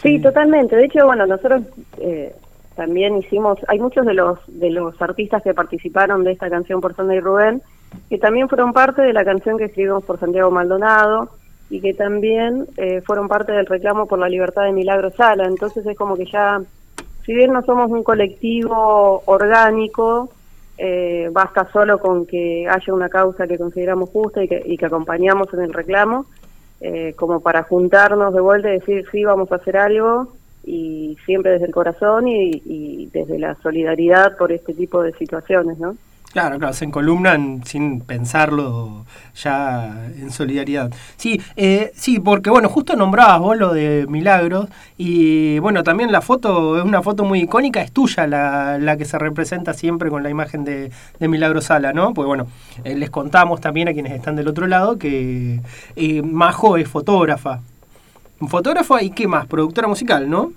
Sí, totalmente. De hecho, bueno, nosotros... Eh, también hicimos, hay muchos de los de los artistas que participaron de esta canción por Sandra y Rubén, que también fueron parte de la canción que escribimos por Santiago Maldonado y que también eh, fueron parte del reclamo por la libertad de Milagro Sala. Entonces es como que ya, si bien no somos un colectivo orgánico, eh, basta solo con que haya una causa que consideramos justa y que, y que acompañamos en el reclamo, eh, como para juntarnos de vuelta y decir, sí, vamos a hacer algo y siempre desde el corazón y, desde la solidaridad por este tipo de situaciones, ¿no? Claro, claro, se encolumnan sin pensarlo ya en solidaridad. Sí, eh, sí, porque bueno, justo nombrabas vos lo de Milagros y bueno, también la foto es una foto muy icónica, es tuya la, la que se representa siempre con la imagen de, de Milagro Sala, ¿no? Pues bueno, eh, les contamos también a quienes están del otro lado que eh, Majo es fotógrafa, fotógrafo y qué más, productora musical, ¿no?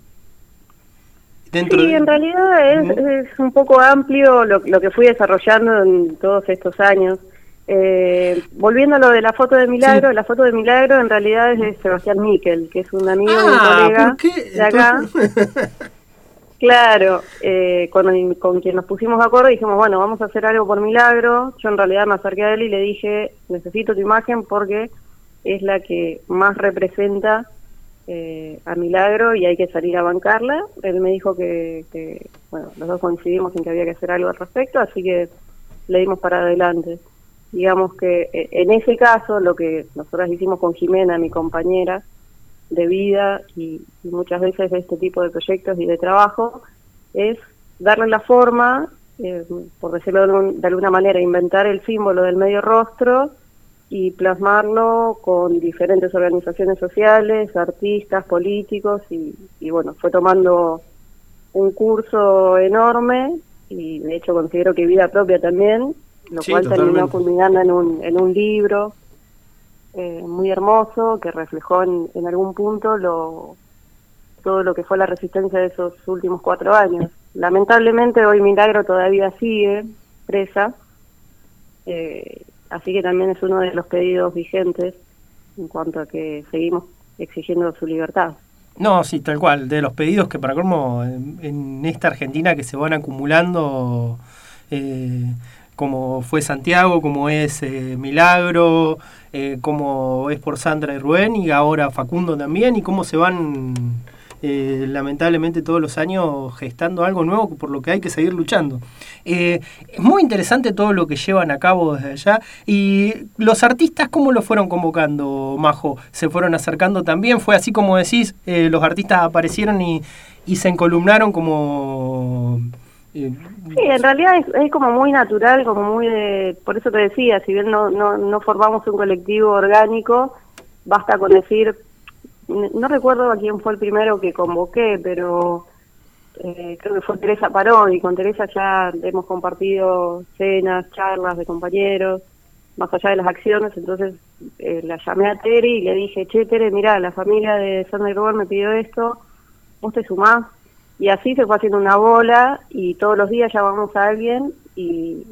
sí, en realidad es, un poco amplio lo, que fui desarrollando en todos estos años. Eh, volviendo a lo de la foto de Milagro, la foto de Milagro en realidad es de Sebastián Miquel, que es un amigo y un ah, colega de acá. claro, eh, con, con quien nos pusimos de acuerdo y dijimos, bueno, vamos a hacer algo por Milagro. Yo en realidad me acerqué a él y le dije, necesito tu imagen porque es la que más representa eh, a Milagro y hay que salir a bancarla. Él me dijo que, bueno, los dos coincidimos en que había que hacer algo al respecto, así que le dimos para adelante. Digamos que eh, en ese caso lo que nosotras hicimos con Jimena, mi compañera de vida y, muchas veces de este tipo de proyectos y de trabajo, es darle la forma, eh, por decirlo de alguna manera, inventar el símbolo del medio rostro y plasmarlo con diferentes organizaciones sociales, artistas, políticos y, bueno, fue tomando un curso enorme y de hecho considero que vida propia también, lo cual terminó culminando en un, en un libro eh, muy hermoso que reflejó en, en algún punto lo, todo lo que fue la resistencia de esos últimos cuatro años. Lamentablemente hoy Milagro todavía sigue presa. Eh, Así que también es uno de los pedidos vigentes en cuanto a que seguimos exigiendo su libertad. No, sí, tal cual, de los pedidos que para cómo en, esta Argentina que se van acumulando, eh, como fue Santiago, como es eh, Milagro, eh, como es por Sandra y Rubén, y ahora Facundo también, y cómo se van eh, lamentablemente todos los años gestando algo nuevo por lo que hay que seguir luchando. Eh, es muy interesante todo lo que llevan a cabo desde allá y los artistas, ¿cómo lo fueron convocando, Majo? ¿Se fueron acercando también? ¿Fue así como decís, eh, los artistas aparecieron y, se encolumnaron como... Sí, en realidad es, como muy natural, como muy de, por eso te decía, si bien no, no formamos un colectivo orgánico, basta con decir no recuerdo a quién fue el primero que convoqué, pero eh, creo que fue Teresa Parón y con Teresa ya hemos compartido cenas, charlas de compañeros, más allá de las acciones, entonces eh, la llamé a Tere y le dije, che Tere, mira, la familia de Sandra y me pidió esto, vos te sumás, y así se fue haciendo una bola y todos los días llamamos a alguien y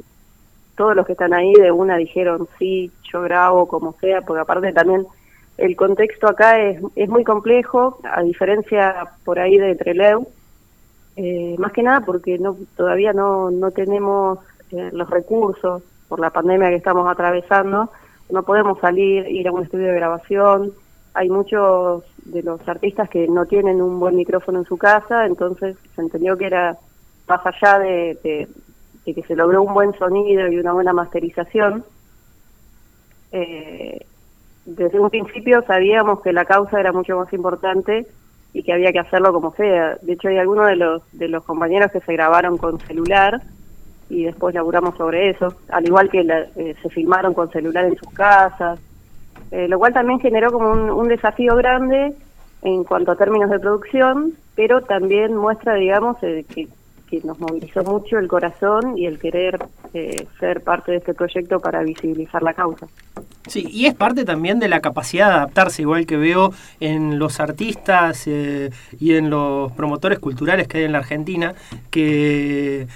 todos los que están ahí de una dijeron, sí, yo grabo como sea, porque aparte también el contexto acá es, es muy complejo, a diferencia por ahí de Treleu, eh, más que nada porque no todavía no, no tenemos eh, los recursos por la pandemia que estamos atravesando, no podemos salir, ir a un estudio de grabación, hay muchos de los artistas que no tienen un buen micrófono en su casa, entonces se entendió que era más allá de, de, de que se logró un buen sonido y una buena masterización, eh, desde un principio sabíamos que la causa era mucho más importante y que había que hacerlo como sea. De hecho, hay algunos de los, de los compañeros que se grabaron con celular y después laburamos sobre eso, al igual que eh, se filmaron con celular en sus casas, eh, lo cual también generó como un, desafío grande en cuanto a términos de producción, pero también muestra, digamos, eh, que, nos movilizó mucho el corazón y el querer eh, ser parte de este proyecto para visibilizar la causa. Sí, y es parte también de la capacidad de adaptarse, igual que veo en los artistas eh, y en los promotores culturales que hay en la Argentina, que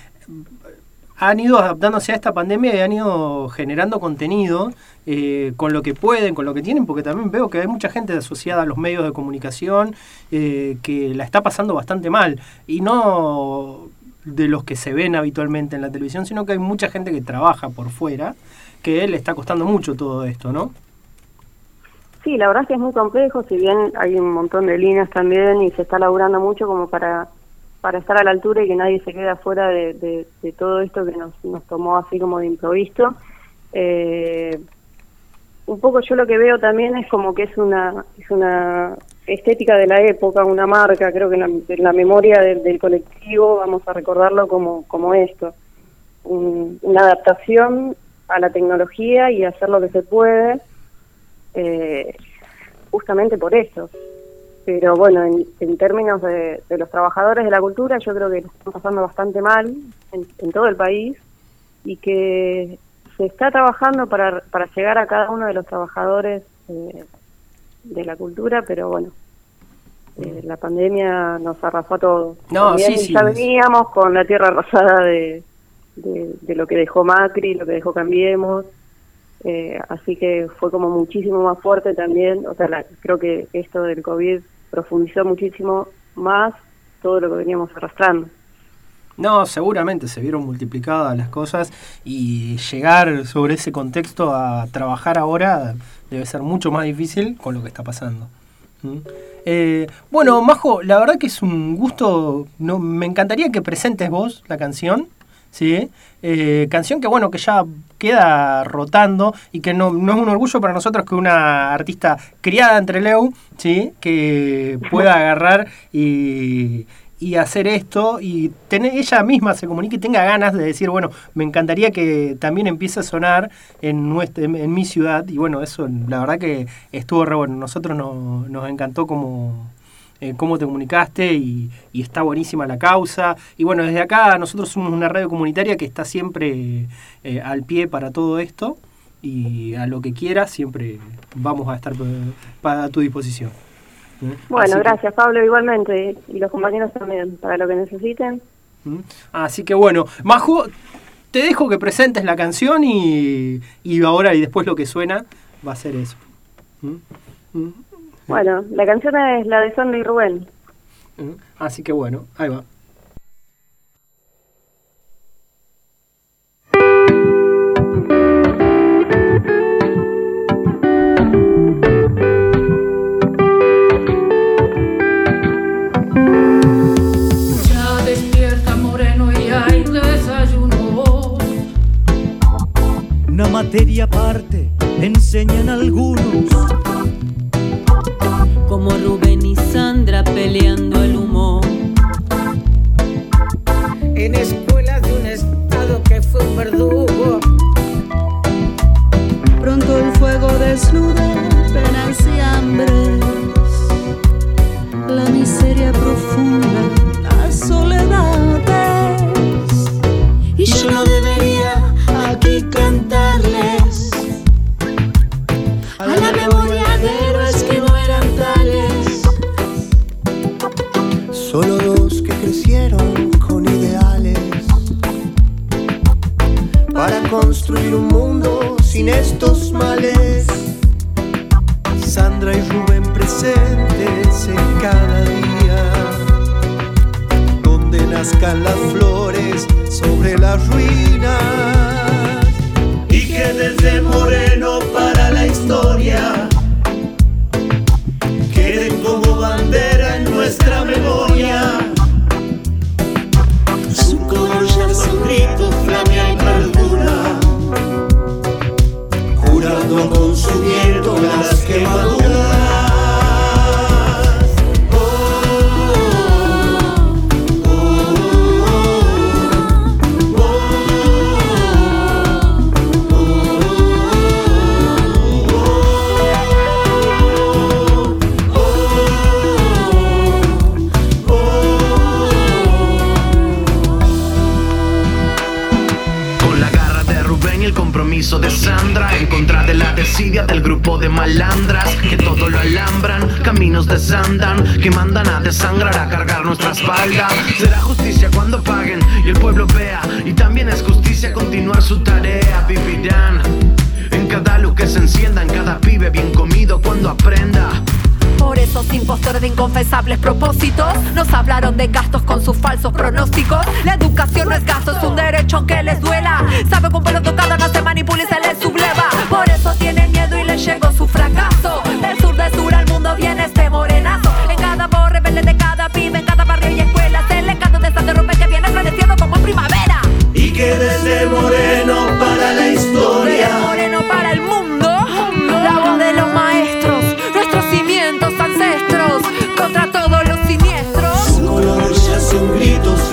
han ido adaptándose a esta pandemia y han ido generando contenido eh, con lo que pueden, con lo que tienen, porque también veo que hay mucha gente asociada a los medios de comunicación eh, que la está pasando bastante mal. Y no de los que se ven habitualmente en la televisión, sino que hay mucha gente que trabaja por fuera, que le está costando mucho todo esto, ¿no? Sí, la verdad es que es muy complejo, si bien hay un montón de líneas también y se está laburando mucho como para para estar a la altura y que nadie se quede afuera de, todo esto que nos, nos, tomó así como de improviso. Eh, un poco yo lo que veo también es como que es una, es una estética de la época, una marca, creo que en la, memoria del, colectivo vamos a recordarlo como, como esto, una adaptación a la tecnología y hacer lo que se puede, eh, justamente por eso. Pero bueno, en, términos de, los trabajadores de la cultura, yo creo que lo están pasando bastante mal en, todo el país y que se está trabajando para, para llegar a cada uno de los trabajadores eh, de la cultura, pero bueno, eh, la pandemia nos arrasó a todos. No, sí, ya veníamos con la tierra rosada de, de, lo que dejó Macri, lo que dejó Cambiemos. Eh, así que fue como muchísimo más fuerte también, o sea, creo que esto del COVID profundizó muchísimo más todo lo que veníamos arrastrando. No, seguramente se vieron multiplicadas las cosas y llegar sobre ese contexto a trabajar ahora debe ser mucho más difícil con lo que está pasando. Eh, bueno, Majo, la verdad que es un gusto, no, me encantaría que presentes vos la canción ¿sí? Eh, canción que bueno, que ya queda rotando y que no, no, es un orgullo para nosotros que una artista criada entre Leu, ¿sí? Que pueda agarrar y, y hacer esto y tener, ella misma se comunique y tenga ganas de decir, bueno, me encantaría que también empiece a sonar en, nuestra, en, mi ciudad y bueno, eso la verdad que estuvo re bueno, nosotros nos encantó como eh, cómo te comunicaste y, está buenísima la causa. Y bueno, desde acá nosotros somos una radio comunitaria que está siempre eh, al pie para todo esto y a lo que quieras siempre vamos a estar para tu disposición. Bueno, gracias Pablo, igualmente, y los compañeros también, para lo que necesiten. Así que bueno, Majo, te dejo que presentes la canción y, y ahora y después lo que suena va a ser eso. Bueno, la canción es la de Sandra y Rubén. Así que bueno, ahí va. Materia aparte enseñan algunos como Rubén y Sandra peleando el humor. En escuelas de un estado que fue un verdugo. Pronto el fuego desnuda penas y hambres. La miseria profunda, construir un mundo sin estos males. Sandra y Rubén presentes en cada día, donde nazcan las flores sobre las ruinas. Y que desde Moreno para la historia queden como bandera en nuestra memoria. Su color ya son gritos, flamea y Curando con su viento las quemaduras. Desidia del grupo de malandras que todo lo alambran, caminos desandan, que mandan a desangrar, a cargar nuestra espalda. Será justicia cuando paguen y el pueblo vea, y también es justicia continuar su tarea. Vivirán en cada luz que se encienda, en cada pibe bien comido cuando aprenda. Por esos impostores de inconfesables propósitos Nos hablaron de gastos con sus falsos pronósticos. La educación no es gasto, es un derecho aunque les duela. Sabe con pelo tocado no se manipula y se les subleva. Por eso tienen miedo y les llegó su fracaso. Del sur de sur al mundo viene este morenazo. En cada voz rebelde de cada pibe, en cada barrio y escuela Se le canto de derrumbe que viene floreciendo como primavera. Y que desde Moreno ya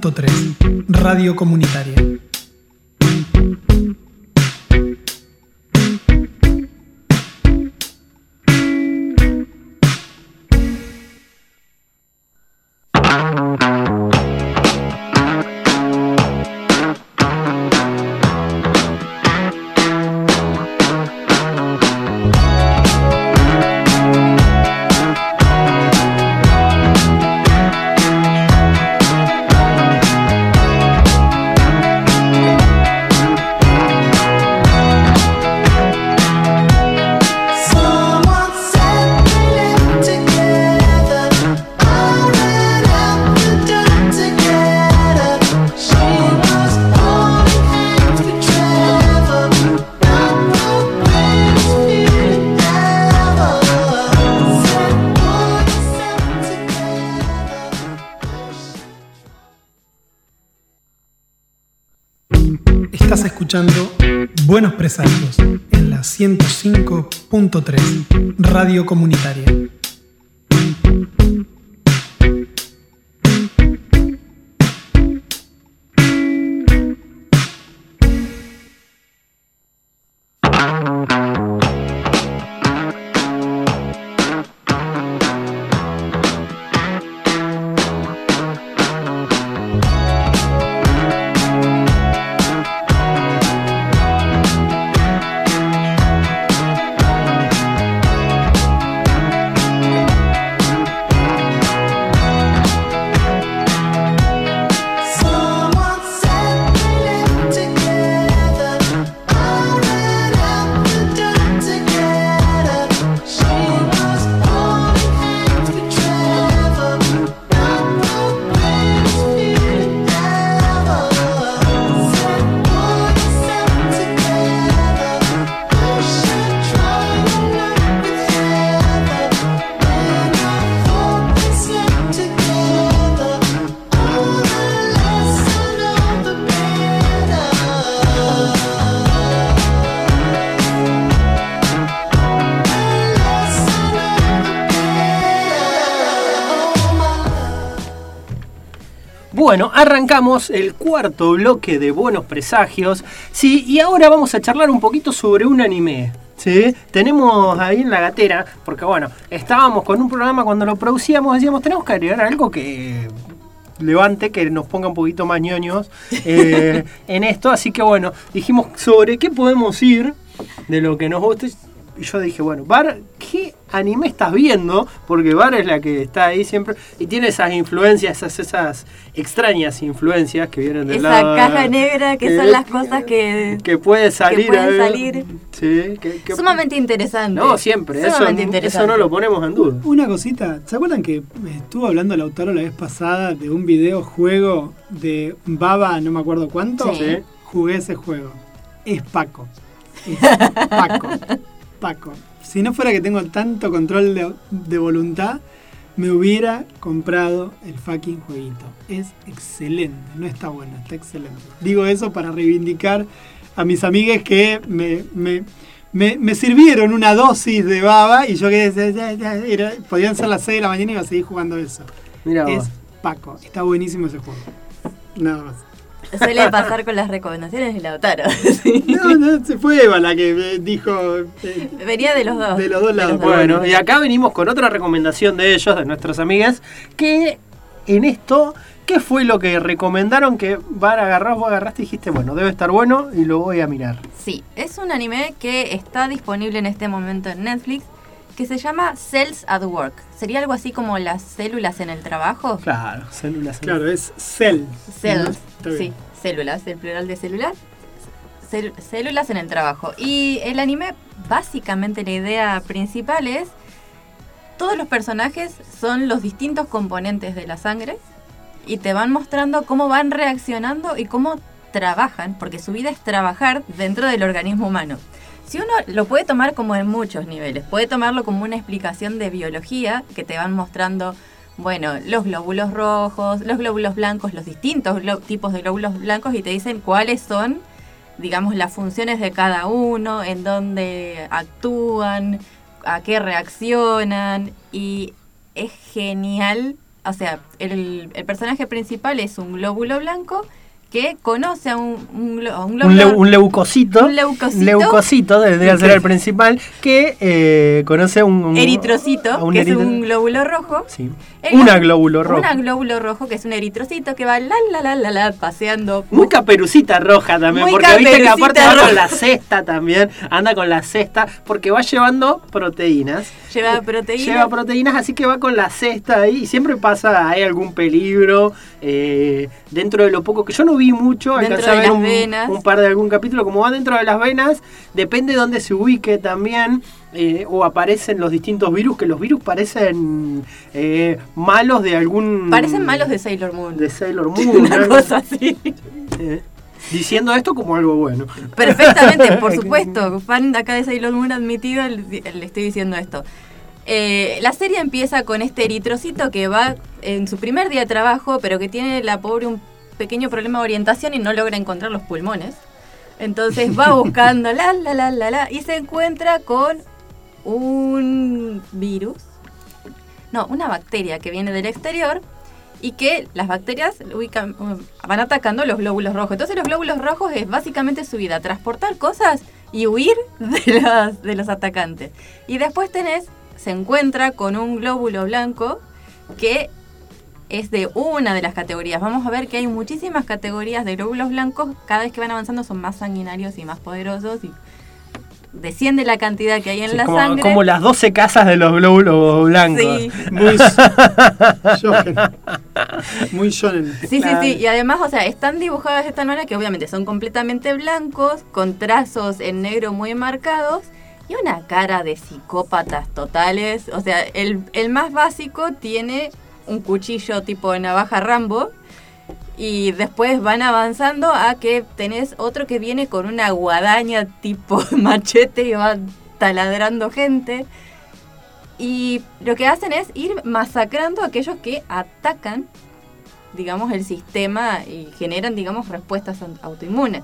105.3 Radio Comunitaria. El cuarto bloque de Buenos Presagios. Sí, y ahora vamos a charlar un poquito sobre un anime. ¿sí? Tenemos ahí en la gatera, porque bueno, estábamos con un programa cuando lo producíamos, decíamos, tenemos que agregar algo que levante, que nos ponga un poquito más ñoños eh, en esto. Así que bueno, dijimos sobre qué podemos ir de lo que nos guste. Y yo dije, bueno, Bar, ¿qué anime estás viendo, porque Bar es la que está ahí siempre y tiene esas influencias, esas, esas extrañas influencias que vienen del Esa lado. caja negra que, son las cosas que, que puede salir. que pueden ver. salir. Sí, que, que- Sumamente interesante. no, siempre, eso, Sumamente eso interesante. no lo ponemos en duda. Una cosita, ¿se acuerdan que estuvo hablando el autor la vez pasada de un videojuego de Baba, no me acuerdo cuánto? Sí. Jugué ese juego. Es Paco. Es Paco. Paco. Si no fuera que tengo tanto control de, de voluntad, me hubiera comprado el fucking jueguito. Es excelente, no está bueno, está excelente. Digo eso para reivindicar a mis amigues que me, me, me, me sirvieron una dosis de baba y yo que ya- ya- era- podían ser las 6 de la mañana y iba a seguir jugando eso. Mira es. Paco, está buenísimo ese juego. Nada más. Suele pasar con las recomendaciones de Lautaro. No, no, se fue Eva la que eh, dijo. eh, Venía de los dos. De los dos lados. Bueno, y acá venimos con otra recomendación de ellos, de nuestras amigas, que en esto, ¿qué fue lo que recomendaron que van a agarrar? Vos agarraste y dijiste, bueno, debe estar bueno y lo voy a mirar. Sí, es un anime que está disponible en este momento en Netflix que se llama Cells at Work. ¿Sería algo así como las células en el trabajo? Claro, células. Claro, es Cell. Cells, Sí, células, el plural de celular. Cel- células en el trabajo. Y el anime, básicamente la idea principal es, todos los personajes son los distintos componentes de la sangre y te van mostrando cómo van reaccionando y cómo trabajan, porque su vida es trabajar dentro del organismo humano. Si uno lo puede tomar como en muchos niveles, puede tomarlo como una explicación de biología que te van mostrando, bueno, los glóbulos rojos, los glóbulos blancos, los distintos tipos de glóbulos blancos y te dicen cuáles son, digamos, las funciones de cada uno, en dónde actúan, a qué reaccionan y es genial. O sea, el, el personaje principal es un glóbulo blanco que conoce a un, un, a un Un, glóbulo leu- un leucocito. Un leucocito. Leucocito, debería ser el principal, que eh, conoce un, un- eritrocito, a que es un glóbulo rojo. Sí. El Una glóbulo rojo. Una glóbulo rojo que es un eritrocito que va la la la la la paseando. Muy caperucita roja también, Muy porque viste que aparte va con la cesta también, anda con la cesta, porque va llevando proteínas. Lleva proteínas. Lleva proteínas, así que va con la cesta ahí y siempre pasa, hay algún peligro eh, dentro de lo poco que yo no vi mucho, alcancé a de ver las un, venas. un par de algún capítulo, como va dentro de las venas, depende de dónde se ubique también. eh, o aparecen los distintos virus, que los virus parecen eh, malos de algún... Parecen malos de Sailor Moon. De Sailor Moon. Una cosa así. Diciendo esto como algo bueno. Perfectamente, por supuesto. Fan de acá de Sailor Moon admitido, le, le estoy diciendo esto. Eh, la serie empieza con este eritrocito que va en su primer día de trabajo, pero que tiene la pobre un pequeño problema de orientación y no logra encontrar los pulmones. Entonces va buscando la la la la la y se encuentra con un virus. No, una bacteria que viene del exterior y que las bacterias ubican- van atacando los glóbulos rojos. Entonces los glóbulos rojos es básicamente su vida, transportar cosas y huir de los, de los atacantes. Y después tenés, se encuentra con un glóbulo blanco que es de una de las categorías. Vamos a ver que hay muchísimas categorías de glóbulos blancos. Cada vez que van avanzando son más sanguinarios y más poderosos y desciende la cantidad que hay en Sí, la como, sangre. como las 12 casas de los glóbulos blancos. Sí. Muy. Muy shonen. Sí, sí, sí. Y además, o sea, están dibujadas de esta manera que obviamente son completamente blancos, con trazos en negro muy marcados y una cara de psicópatas totales. O sea, el, el más básico tiene un cuchillo tipo navaja Rambo. Y después van avanzando a que tenés otro que viene con una guadaña tipo machete y va taladrando gente. Y lo que hacen es ir masacrando a aquellos que atacan, digamos, el sistema y generan, digamos, respuestas autoinmunes.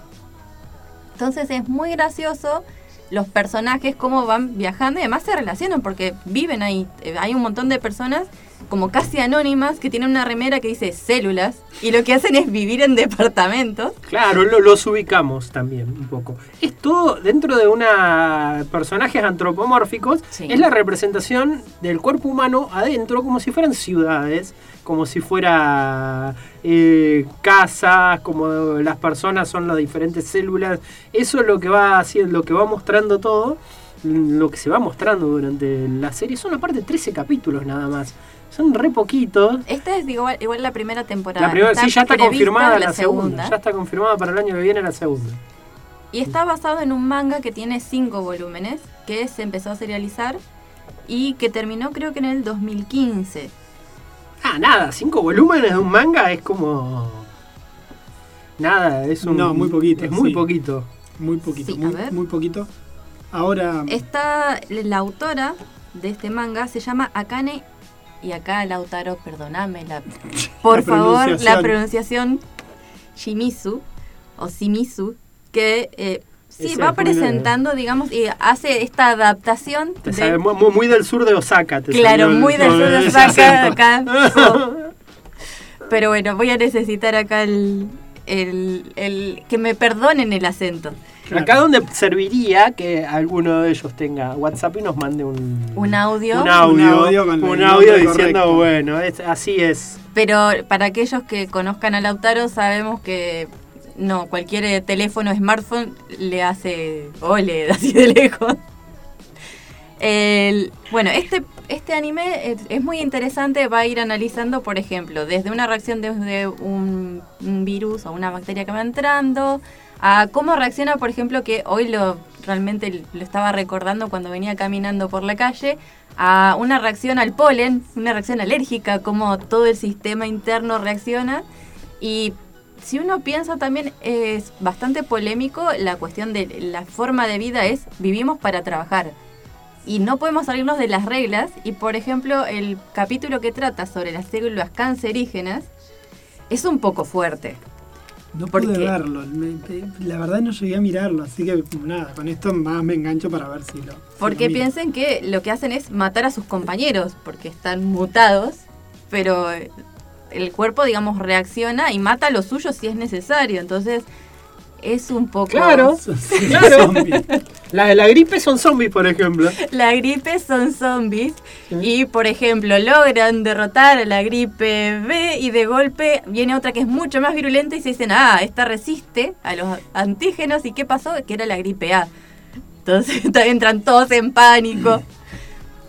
Entonces es muy gracioso los personajes, cómo van viajando y además se relacionan porque viven ahí. Eh, Hay un montón de personas como casi anónimas que tienen una remera que dice células y lo que hacen es vivir en departamentos. Claro, lo- los ubicamos también un poco. Es todo dentro de una personajes antropomórficos, es la representación del cuerpo humano adentro como si fueran ciudades, como si fuera eh, casas, como las personas son las diferentes células. Eso es lo que va haciendo, lo que va mostrando todo. lo que se va mostrando durante la serie son aparte 13 capítulos nada más. Son re poquitos. Esta es igual, igual la primera temporada. La primera, sí, ya está confirmada la, segunda. Ya está confirmada para el año que viene la segunda. Y está basado en un manga que tiene cinco volúmenes, que se empezó a serializar y que terminó creo que en el 2015. Ah, nada, cinco volúmenes de un manga es como... Nada, es un... No, muy poquito. Es muy sí. poquito. Muy poquito, Sí, a muy, ver. muy poquito. Ahora, Esta, la autora de este manga se llama Akane, y acá Lautaro, perdóname, la, por La favor, la pronunciación. pronunciación Shimizu, o Shimizu, que eh, sí, Ese va de- presentando, digamos, y hace esta adaptación Te de- sabe muy, del sur de Osaka. Te Claro, el- muy del sur de Osaka, acá. Oh. Pero bueno, voy a necesitar acá el, el, el- que me perdonen el acento. Acá donde serviría que alguno de ellos tenga WhatsApp y nos mande un, Un audio. un audio, Un audio con el un nombre audio diciendo, correcto. bueno, es- así es. Pero para aquellos que conozcan a Lautaro, sabemos que no, cualquier eh, teléfono, smartphone le hace ole así de lejos. El- bueno, este, este anime es, muy interesante, va a ir analizando, por ejemplo, desde una reacción desde un, un virus o una bacteria que va entrando, a cómo reacciona, por ejemplo, que hoy lo realmente lo estaba recordando cuando venía caminando por la calle, a una reacción al polen, una reacción alérgica, cómo todo el sistema interno reacciona. Y si uno piensa también es bastante polémico la cuestión de la forma de vida es vivimos para trabajar. Y no podemos salirnos de las reglas. Y por ejemplo, el capítulo que trata sobre las células cancerígenas es un poco fuerte. no ¿por pude qué? verlo. la verdad no llegué a mirarlo, así que nada, con esto más me engancho para ver si lo. si Porque lo piensen que lo que hacen es matar a sus compañeros, porque están mutados, pero el cuerpo, digamos, reacciona y mata a los suyos si es necesario. Entonces, es un poco... Claro, claro. La de la gripe son zombies, por ejemplo. La gripe son zombies y, por ejemplo, logran derrotar a la gripe B y de golpe viene otra que es mucho más virulenta y se dicen, ah, esta resiste a los antígenos y ¿qué pasó? Que era la gripe A. Entonces entran todos en pánico.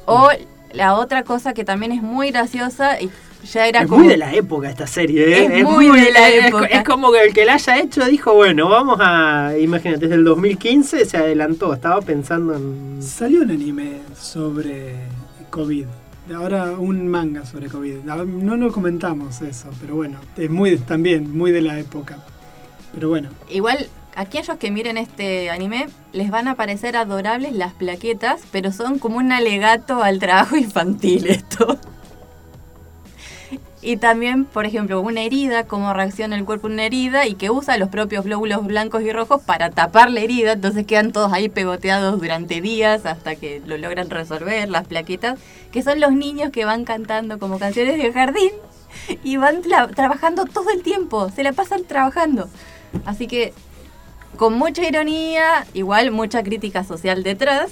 O la otra cosa que también es muy graciosa y ya era es como... muy de la época esta serie, ¿eh? Es muy de la época. Es, como que el que la haya hecho dijo, bueno, vamos a. Imagínate, desde el 2015 se adelantó, estaba pensando en. Salió un anime sobre COVID. Ahora un manga sobre COVID. No lo comentamos eso, pero bueno, es muy también muy de la época. Pero bueno, Igual, aquellos que miren este anime, les van a parecer adorables las plaquetas, pero son como un alegato al trabajo infantil esto. Y también, por ejemplo, una herida, cómo reacciona el cuerpo a una herida y que usa los propios glóbulos blancos y rojos para tapar la herida, entonces quedan todos ahí pegoteados durante días hasta que lo logran resolver, las plaquetas, que son los niños que van cantando como canciones de jardín y van tra- trabajando todo el tiempo, se la pasan trabajando. Así que con mucha ironía, igual mucha crítica social detrás.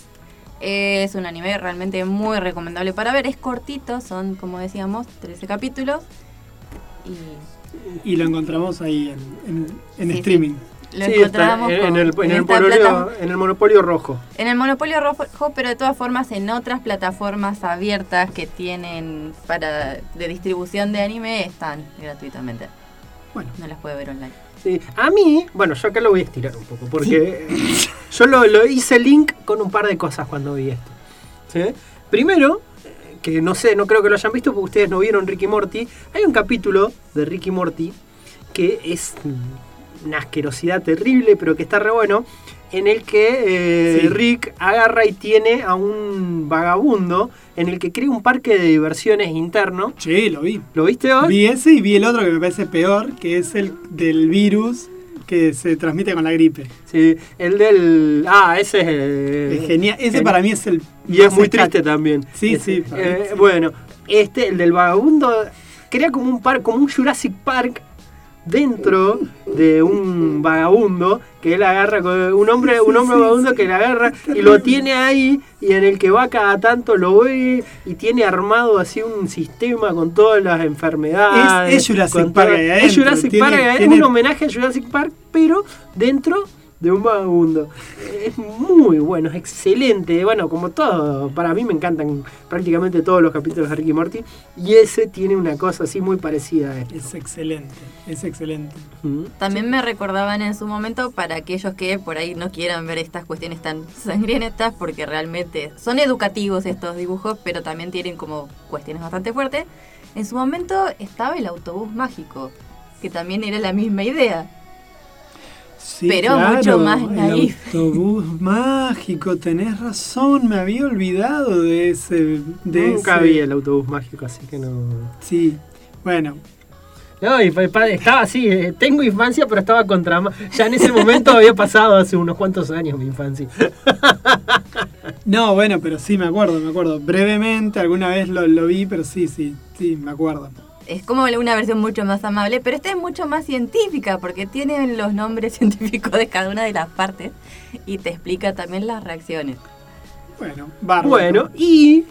Es un anime realmente muy recomendable para ver. Es cortito, son como decíamos 13 capítulos. Y y lo encontramos ahí en, en- en Sí, sí. streaming. lo Sí, encontramos está en, el, en, en el monopolio, en el monopolio rojo. en el Monopolio Rojo, pero de todas formas en otras plataformas abiertas que tienen para de distribución de anime están gratuitamente. Bueno. No las puede ver online. Sí. A mí, bueno, yo acá lo voy a estirar un poco, porque yo lo, lo hice link con un par de cosas cuando vi esto. ¿sí? Primero, eh, que no sé, no creo que lo hayan visto porque ustedes no vieron Ricky Morty, hay un capítulo de Ricky Morty que es una asquerosidad terrible, pero que está re bueno, en el que eh, Sí. Rick agarra y tiene a un vagabundo en el que crea un parque de diversiones interno. Sí, lo vi. ¿Lo viste vos? Vi ese y vi el otro que me parece peor, que es el del virus que se transmite con la gripe. Sí, el del. Ah, ese es. eh, Es genial. Ese genial. para mí es el Y es muy triste también. Sí, Ese. sí, para mí Eh, sí. Bueno, este, el del vagabundo, crea como un par, como un Jurassic Park dentro de un vagabundo que él agarra con un hombre, un hombre vagabundo que le agarra y lo tiene ahí y en el que va cada tanto lo ve y tiene armado así un sistema con todas las enfermedades. Es- es Jurassic Park Es adentro, Jurassic tiene- Park, ahí, es tiene- un homenaje a Jurassic Park, pero dentro de un vagabundo. Es muy bueno, es excelente. Bueno, como todo, para mí me encantan prácticamente todos los capítulos de Ricky Morty. Y ese tiene una cosa así muy parecida a Es excelente, es excelente. También me recordaban en su momento para aquellos que por ahí no quieran ver estas cuestiones tan sangrientas, porque realmente son educativos estos dibujos, pero también tienen como cuestiones bastante fuertes. En su momento estaba el autobús mágico, que también era la misma idea. Sí, pero claro, mucho más el naif. autobús mágico, tenés razón, me había olvidado de ese. De Nunca ese- vi el autobús mágico, así que no. Sí, bueno. No, y estaba así, eh, tengo infancia, pero estaba contra. Ya en ese momento había pasado hace unos cuantos años mi infancia. No, bueno, pero sí me acuerdo, me acuerdo. Brevemente, alguna vez lo, lo vi, pero sí, sí, sí, me acuerdo. Es como una versión mucho más amable, pero esta es mucho más científica, porque tienen los nombres científicos de cada una de las partes y te explica también las reacciones. Bueno, bárbaro. Bueno, y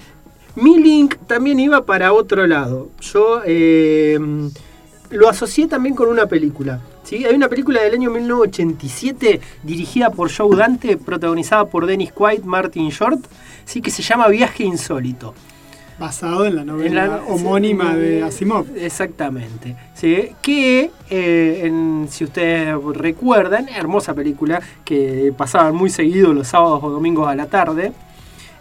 mi link también iba para otro lado. Yo eh, lo asocié también con una película. ¿sí? Hay una película del año 1987 dirigida por Joe Dante, protagonizada por Dennis Quaid, Martin Short, ¿sí? que se llama Viaje Insólito. Basado en la novela En la- homónima sí, de Asimov. Exactamente. ¿sí? Que, eh, en- si ustedes recuerdan, hermosa película que pasaban muy seguido los sábados o domingos a la tarde,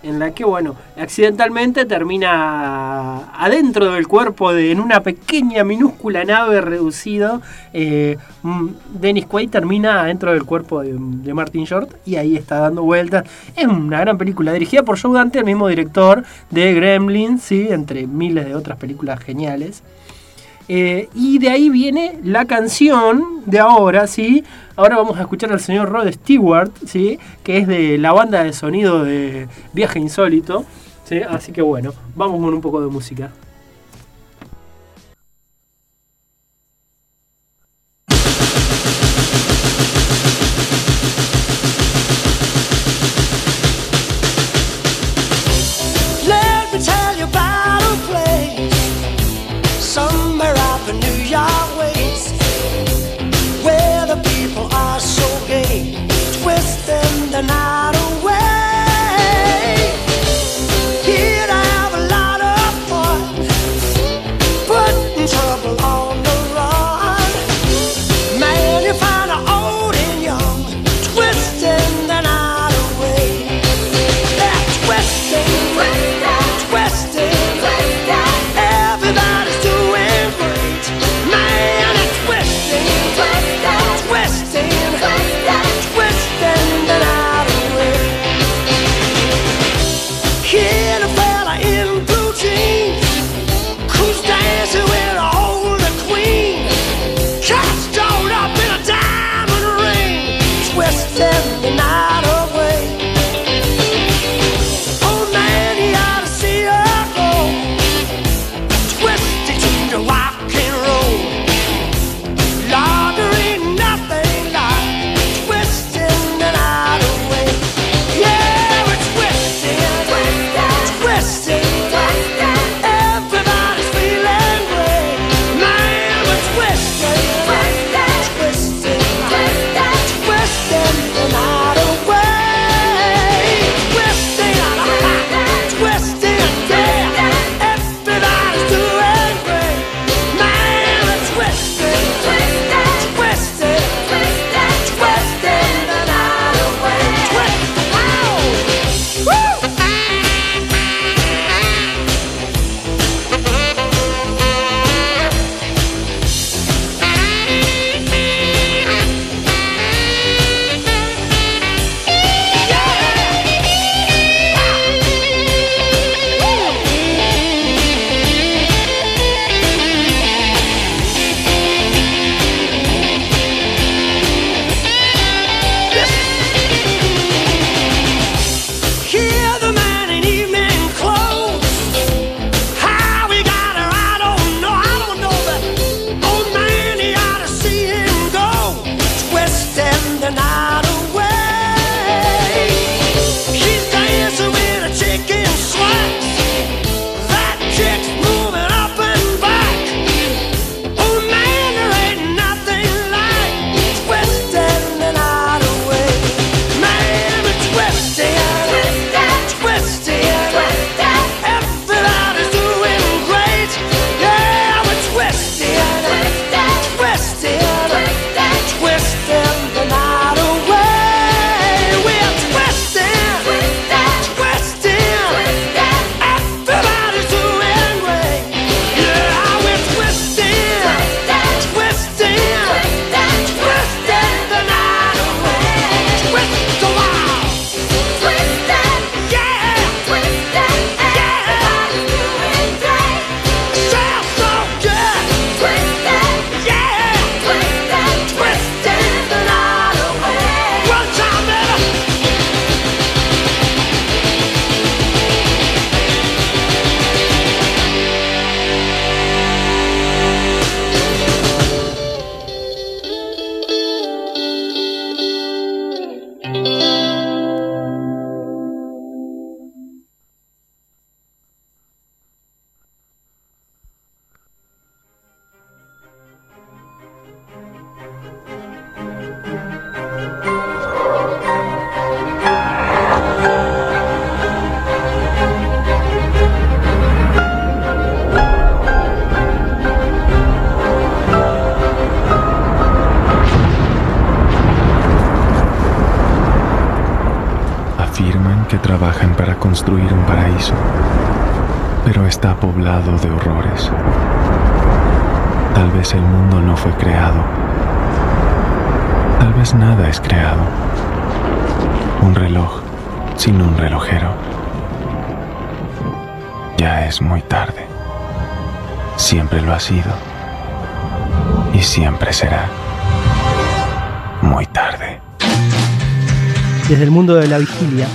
en la que, bueno, accidentalmente termina adentro del cuerpo de, en una pequeña, minúscula nave reducido. eh, mm, Dennis Quaid termina dentro del cuerpo de, de Martin Short y ahí está dando vueltas. Es una gran película dirigida por Joe Dante, el mismo director de Gremlins, ¿sí? entre miles de otras películas geniales. Eh, y de ahí viene la canción de ahora, ¿sí? Ahora vamos a escuchar al señor Rod Stewart, ¿sí? Que es de la banda de sonido de Viaje Insólito, ¿sí? Así que bueno, vamos con un poco de música. Nada es creado. Un reloj sin un relojero. Ya es muy tarde. Siempre lo ha sido. Y siempre será muy tarde. Desde el mundo de la vigilia,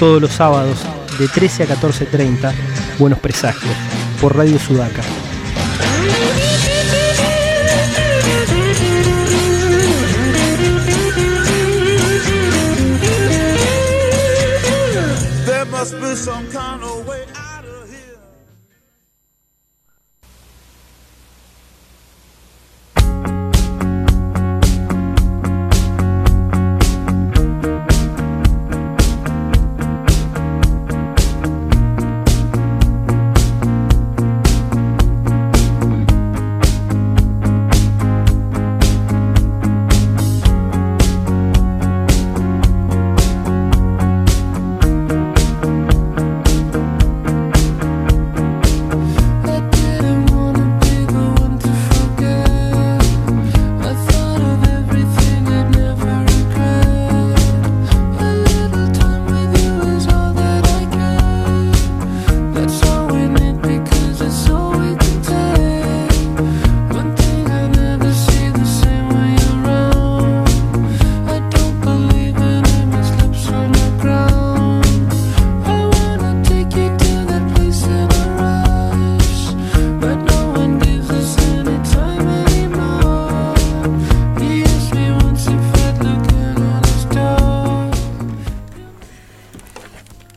todos los sábados de 13 a 14.30, Buenos Presagios, por Radio Sudaca.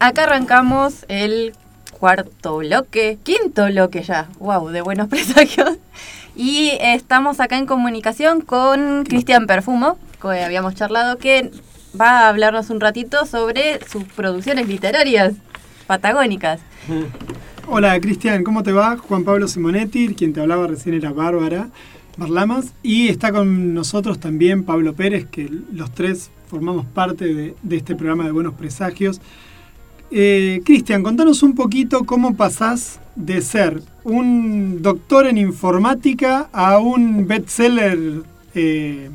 Acá arrancamos el cuarto bloque, quinto bloque ya, wow, de buenos presagios. Y estamos acá en comunicación con Cristian Perfumo, que habíamos charlado, que va a hablarnos un ratito sobre sus producciones literarias patagónicas. Hola Cristian, ¿cómo te va? Juan Pablo Simonetti, quien te hablaba recién era Bárbara Barlamas. Y está con nosotros también Pablo Pérez, que los tres formamos parte de, de este programa de Buenos Presagios. Eh, Cristian, contanos un poquito cómo pasás de ser un doctor en informática a un bestseller eh,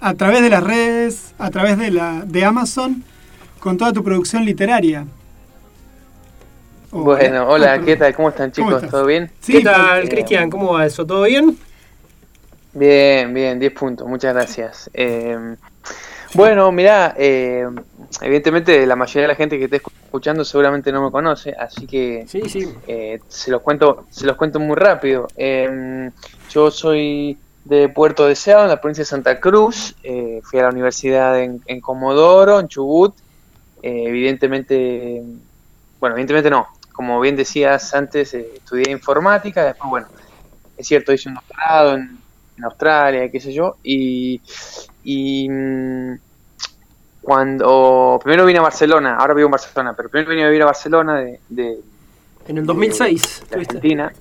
a través de las redes, a través de, la, de Amazon, con toda tu producción literaria. Bueno, hola, ¿qué tal? ¿Cómo están chicos? ¿Todo bien? ¿Qué tal, Cristian? ¿Cómo va eso? ¿Todo bien? Bien, bien, 10 puntos, muchas gracias. Eh, bueno, mirá, eh, evidentemente la mayoría de la gente que esté escuchando seguramente no me conoce, así que sí, sí. Eh, se los cuento, se los cuento muy rápido. Eh, yo soy de Puerto Deseado, en la provincia de Santa Cruz. Eh, fui a la universidad en, en Comodoro, en Chubut. Eh, evidentemente, bueno, evidentemente no. Como bien decías antes, eh, estudié informática. Después, bueno, es cierto, hice un doctorado en, en Australia, qué sé yo. Y, y mm, cuando primero vine a Barcelona, ahora vivo en Barcelona, pero primero vine a vivir a Barcelona de, de En el 2006. de Argentina.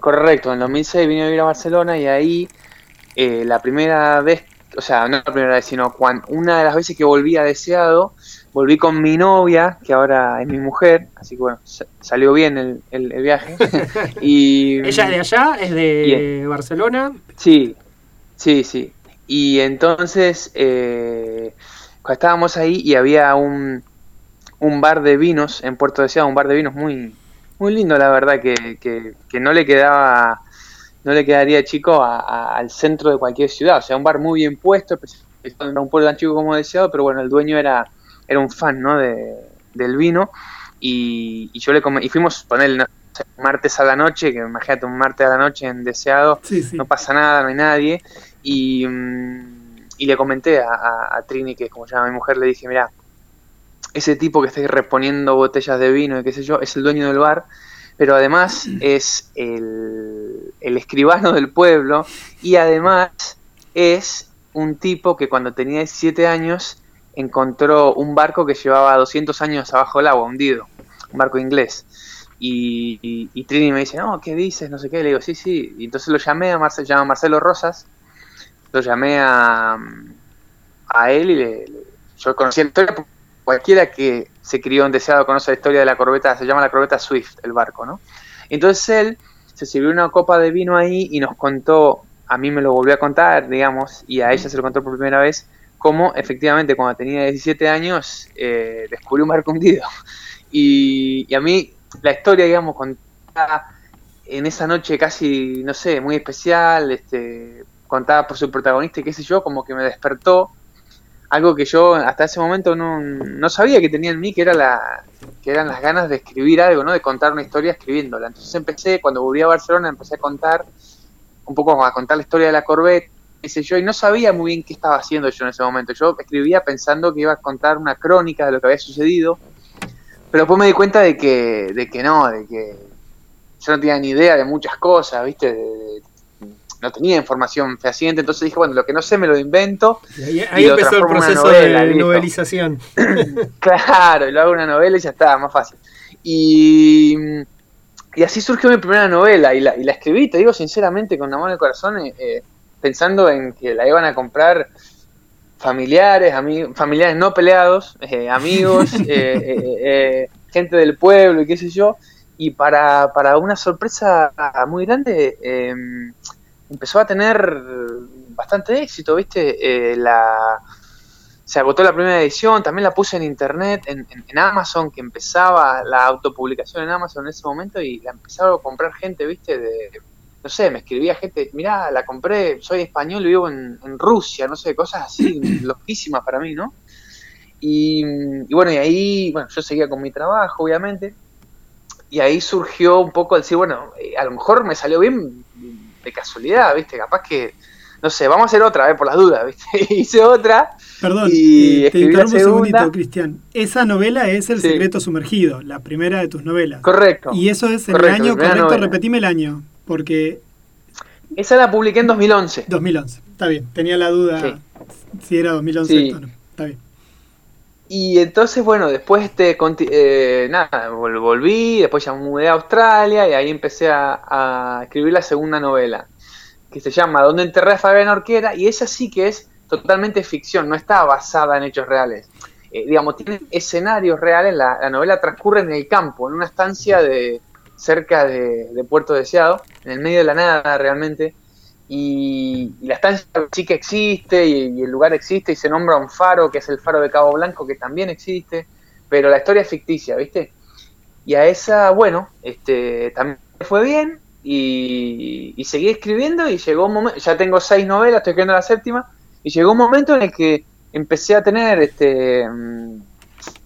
Correcto, en el 2006 vine a vivir a Barcelona y ahí eh, la primera vez, o sea, no la primera vez, sino cuando, una de las veces que volví a Deseado, volví con mi novia, que ahora es mi mujer, así que bueno, sa- salió bien el, el- el viaje. y, Ella es de allá, es de Barcelona. Sí, sí, sí. Y entonces, eh, estábamos ahí y había un, un bar de vinos en Puerto Deseado, un bar de vinos muy, muy lindo, la verdad, que, que, que no le quedaba, no le quedaría chico a- a- al centro de cualquier ciudad. O sea, un bar muy bien puesto, un pueblo tan chico como Deseado, pero bueno, el dueño era, era un fan, ¿no? De, del vino. Y, y yo le y fuimos ponerle no martes a la noche, que imagínate un martes a la noche en Deseado, Sí, sí. no pasa nada, no hay nadie. Y, mm, y le comenté a, a- a Trini, que es como se llama mi mujer, le dije, mira, ese tipo que está reponiendo botellas de vino y qué sé yo, es el dueño del bar, pero además es el, el escribano del pueblo y además es un tipo que cuando tenía 17 años encontró un barco que llevaba 200 años abajo del agua, hundido, un barco inglés. Y, y- y Trini me dice, no, ¿qué dices? No sé qué. Le digo, sí, sí. Y entonces lo llamé a Marcelo, llama Marcelo Rosas. Lo llamé a, a él y le, yo conocía la historia cualquiera que se crió en Deseado conoce la historia de la corbeta, se llama la corbeta Swift, el barco, ¿no? Entonces él se sirvió una copa de vino ahí y nos contó, a mí me lo volvió a contar, digamos, y a ella se lo contó por primera vez, cómo efectivamente cuando tenía 17 años eh, descubrió un barco hundido. Y, y a mí la historia, digamos, contada en esa noche casi, no sé, muy especial, este, contada por su protagonista y qué sé yo, como que me despertó algo que yo hasta ese momento no, no sabía que tenía en mí, que era la que eran las ganas de escribir algo, ¿no? De contar una historia escribiéndola. Entonces empecé, cuando volví a Barcelona, empecé a contar, un poco a contar la historia de la Corvette, qué sé yo, y no sabía muy bien qué estaba haciendo yo en ese momento. Yo escribía pensando que iba a contar una crónica de lo que había sucedido, pero después me di cuenta de que, de que no, de que yo no tenía ni idea de muchas cosas, ¿viste? De- no tenía información fehaciente, entonces dije, bueno, lo que no sé me lo invento. Y ahí, y lo empezó el proceso novela, de novelización. Claro, y lo hago una novela y ya está, más fácil. Y, y así surgió mi primera novela y la, y la escribí, te digo sinceramente, con en el corazón, eh, eh, pensando en que la iban a comprar familiares, ami- familiares no peleados, eh, amigos, eh, gente del pueblo y qué sé yo. Y para, para una sorpresa muy grande, eh, empezó a tener bastante éxito, ¿viste? Eh, la, se agotó la primera edición, también la puse en internet, en, en- en Amazon, que empezaba la autopublicación en Amazon en ese momento y la empezaron a comprar gente, ¿viste? De, no sé, me escribía gente, mirá, la compré, soy español vivo en, en Rusia, no sé, cosas así loquísimas para mí, ¿no? Y, y bueno, y ahí, bueno, yo seguía con mi trabajo, obviamente, y ahí surgió un poco el decir, bueno, eh, a lo mejor me salió bien de casualidad, ¿viste? Capaz que, no sé, vamos a hacer otra, vez por las dudas, ¿viste? Hice otra. Perdón, y eh, te interrumpo un segundito. Cristian. Esa novela es El Sí. secreto sumergido, la primera de tus novelas. Correcto. Y eso es Correcto, el año correcto, novela. repetime el año, porque Esa la publiqué en 2011. 2011, está bien, tenía la duda Sí. si era 2011 Sí. o no. Está bien. Y entonces, bueno, después este, eh, nada, vol- volví, después ya mudé a Australia y ahí empecé a, escribir la segunda novela, que se llama ¿Dónde enterré a Fabián Orquera? Y esa sí que es totalmente ficción, no está basada en hechos reales. Eh, digamos, tiene escenarios reales, la, la novela transcurre en el campo, en una estancia de cerca de Puerto Deseado, en el medio de la nada realmente, y, la estancia sí que existe y, y el lugar existe y se nombra un faro que es el faro de Cabo Blanco que también existe, pero la historia es ficticia, ¿viste? Y a esa, bueno, este también fue bien y, y seguí escribiendo y llegó un momento, ya tengo seis novelas, estoy escribiendo la séptima, y llegó un momento en el que empecé a tener este mm,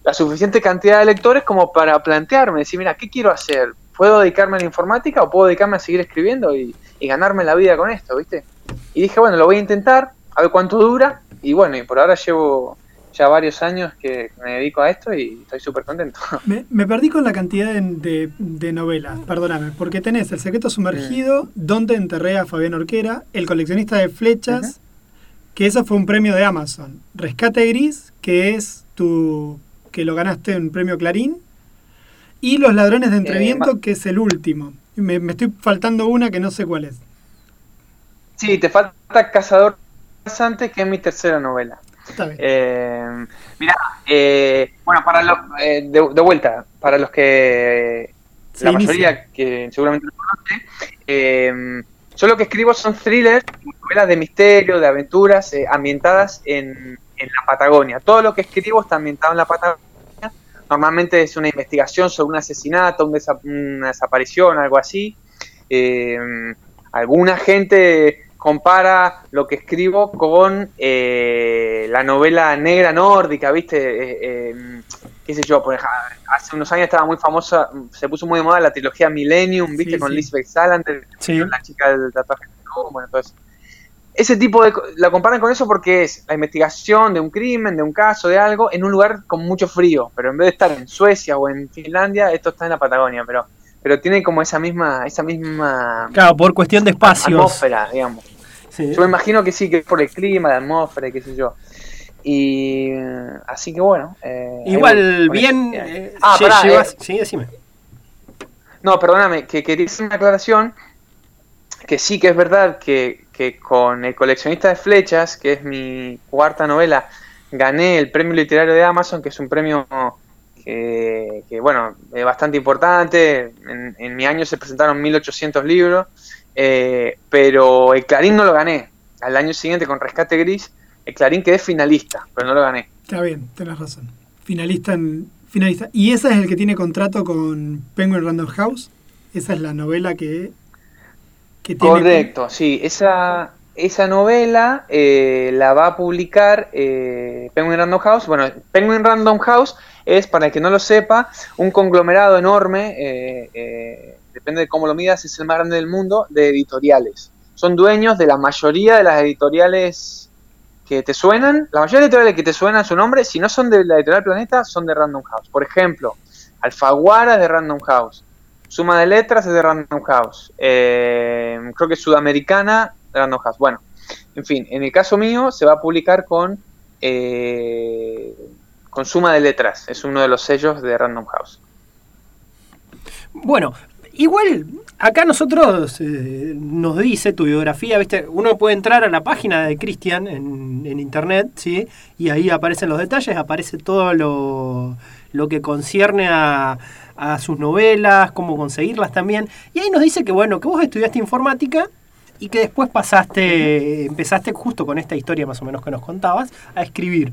la suficiente cantidad de lectores como para plantearme, decir, mira, ¿qué quiero hacer? ¿Puedo dedicarme a la informática o puedo dedicarme a seguir escribiendo y, y ganarme la vida con esto, viste? Y dije, bueno, lo voy a intentar, a ver cuánto dura, y bueno, y por ahora llevo ya varios años que me dedico a esto y estoy súper contento. Me, me perdí con la cantidad de, de- de novelas, perdóname, porque tenés El secreto sumergido, Donde enterré a Fabián Orquera, El coleccionista de flechas, que eso fue un premio de Amazon, Rescate Gris, que es tu que lo ganaste en premio Clarín, y Los ladrones de Entreviento, que es el último. Me, me estoy faltando una que no sé cuál es. Sí, te falta Cazador Rasante, que es mi tercera novela. Está bien. Eh, mira, eh, bueno, para los, eh, de, de vuelta, para los que Se la inicia. mayoría que seguramente lo conoce, eh, yo lo que escribo son thrillers, novelas de misterio, de aventuras, eh, ambientadas en, en la Patagonia. Todo lo que escribo está ambientado en la Patagonia. Normalmente es una investigación sobre un asesinato, un desa- una desaparición, algo así. Eh, alguna gente compara lo que escribo con eh, la novela negra nórdica, ¿viste? Eh, eh, qué sé yo, por ejemplo, hace unos años estaba muy famosa, se puso muy de moda la trilogía Millennium, ¿viste? Sí, con sí. Lisbeth Salander, Sí. la chica del tatuaje. Bueno, todo eso. Ese tipo de... La comparan con eso porque es la investigación de un crimen, de un caso, de algo, en un lugar con mucho frío. Pero en vez de estar en Suecia o en Finlandia, esto está en la Patagonia. Pero pero tiene como esa misma esa misma Claro, por cuestión de espacios. atmósfera, digamos. Sí. Yo me imagino que sí, que es por el clima, la atmósfera, qué sé yo. Y eh, así que bueno. eh, Igual, bien. eh, Ah, pará, llevas- eh, Sí, decime. No, perdóname, que quería hacer una aclaración, que sí que es verdad que, que con El coleccionista de flechas, que es mi cuarta novela, gané el premio literario de Amazon, que es un premio que, bueno, es bastante importante. En, en, mi año se presentaron 1800 libros, eh, pero el Clarín no lo gané. Al año siguiente, con Rescate Gris, el Clarín quedé finalista, pero no lo gané. Está bien, tenés razón. Finalista en, finalista. ¿Y esa es el que tiene contrato con Penguin Random House? Esa es la novela que, Correcto, sí. Esa, esa novela eh, la va a publicar eh, Penguin Random House. Bueno, Penguin Random House es, para el que no lo sepa, un conglomerado enorme, eh, depende de cómo lo midas, es el más grande del mundo, de editoriales. Son dueños de la mayoría de las editoriales que te suenan. La mayoría de editoriales que te suenan su nombre, si no son de la editorial Planeta, son de Random House. Por ejemplo, Alfaguara de Random House. Suma de Letras es de Random House. Eh, creo que Sudamericana de Random House. Bueno, en fin, en el caso mío se va a publicar con, eh, con Suma de Letras. Es uno de los sellos de Random House. Bueno, igual acá nosotros eh, nos dice tu biografía, ¿viste? Uno puede entrar a la página de Cristian en, en, internet, ¿sí? Y ahí aparecen los detalles, aparece todo lo, lo que concierne a, a, sus novelas, cómo conseguirlas también. Y ahí nos dice que, bueno, que vos estudiaste informática y que después pasaste, empezaste justo con esta historia más o menos que nos contabas, a escribir.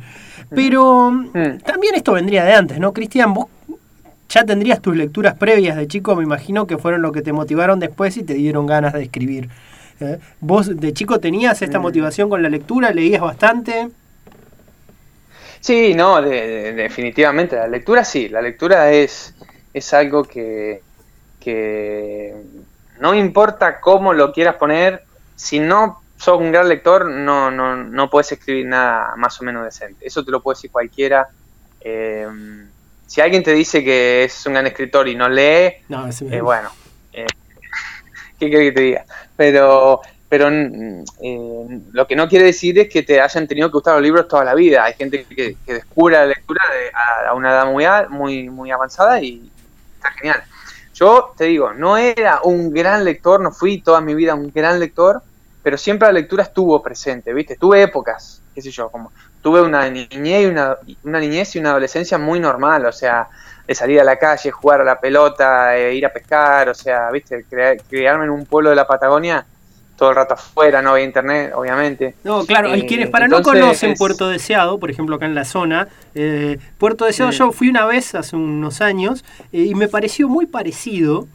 Pero mm. también esto vendría de antes, ¿no, Cristian? Vos ya tendrías tus lecturas previas de chico, me imagino que fueron lo que te motivaron después y te dieron ganas de escribir. ¿Eh? ¿Vos de chico tenías esta motivación con la lectura? ¿Leías bastante? Sí, no, de, de, definitivamente. La lectura sí, la lectura es, es algo que, que no importa cómo lo quieras poner, si no sos un gran lector, no, no, no puedes escribir nada más o menos decente. Eso te lo puede decir cualquiera. Eh, si alguien te dice que es un gran escritor y no lee, no, eh, bueno, eh, ¿qué quiere que te diga? Pero, pero eh, lo que no quiere decir es que te hayan tenido que gustar los libros toda la vida. Hay gente que, que descubre la lectura de, a, a, una edad muy, muy, muy avanzada y está genial. Yo te digo, no era un gran lector, no fui toda mi vida un gran lector, pero siempre la lectura estuvo presente, ¿viste? Tuve épocas, qué sé yo, como tuve una niñez y una, una niñez y una adolescencia muy normal, o sea, de salir a la calle, jugar a la pelota, eh, ir a pescar, o sea, viste, criarme en un pueblo de la Patagonia todo el rato afuera, no había internet, obviamente. No, claro, hay eh, quienes para entonces, no conocen Puerto Deseado, por ejemplo acá en la zona, eh, Puerto Deseado mm. yo fui una vez hace unos años eh, y me pareció muy parecido,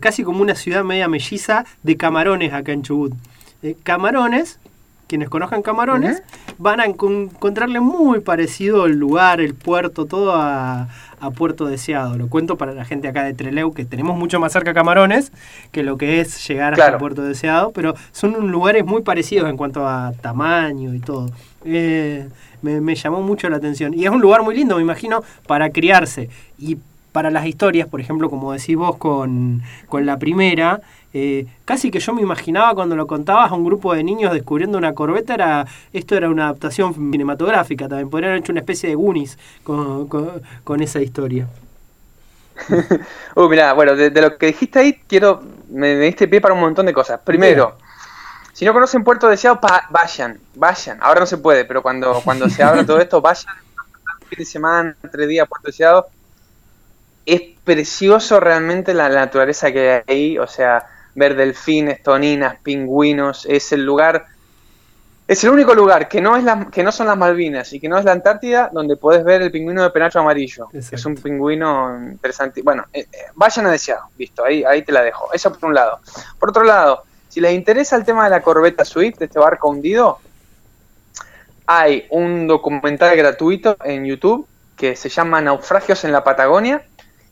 casi como una ciudad media melliza de camarones acá en Chubut. camarones, quienes conozcan Camarones, uh -huh. van a encontrarle muy parecido el lugar, el puerto, todo a, a, Puerto Deseado. Lo cuento para la gente acá de Treleu, que tenemos mucho más cerca Camarones que lo que es llegar claro. hasta Puerto Deseado, pero son lugares muy parecidos en cuanto a tamaño y todo. Eh, me, me llamó mucho la atención. Y es un lugar muy lindo, me imagino, para criarse. Y para las historias, por ejemplo, como decís vos con, con la primera, eh, casi que yo me imaginaba cuando lo contabas a un grupo de niños descubriendo una corbeta, era, esto era una adaptación cinematográfica también, podrían haber hecho una especie de Goonies con, con, con esa historia. uh, mirá, bueno, de, de, lo que dijiste ahí, quiero, me, me, diste pie para un montón de cosas. Primero, si no conocen Puerto Deseado, pa, vayan, vayan. Ahora no se puede, pero cuando, cuando se abra todo esto, vayan fin de semana, tres días a Puerto Deseado. Es precioso realmente la, la naturaleza que hay ahí, o sea, ver delfines, toninas, pingüinos, es el lugar, es el único lugar que no es la, que no son las Malvinas y que no es la Antártida donde podés ver el pingüino de penacho amarillo. Exacto. Es un pingüino interesante. Bueno, eh, eh, vayan a deseado, listo, ahí, ahí te la dejo. Eso por un lado. Por otro lado, si les interesa el tema de la corbeta Swift, de este barco hundido, hay un documental gratuito en YouTube que se llama Naufragios en la Patagonia,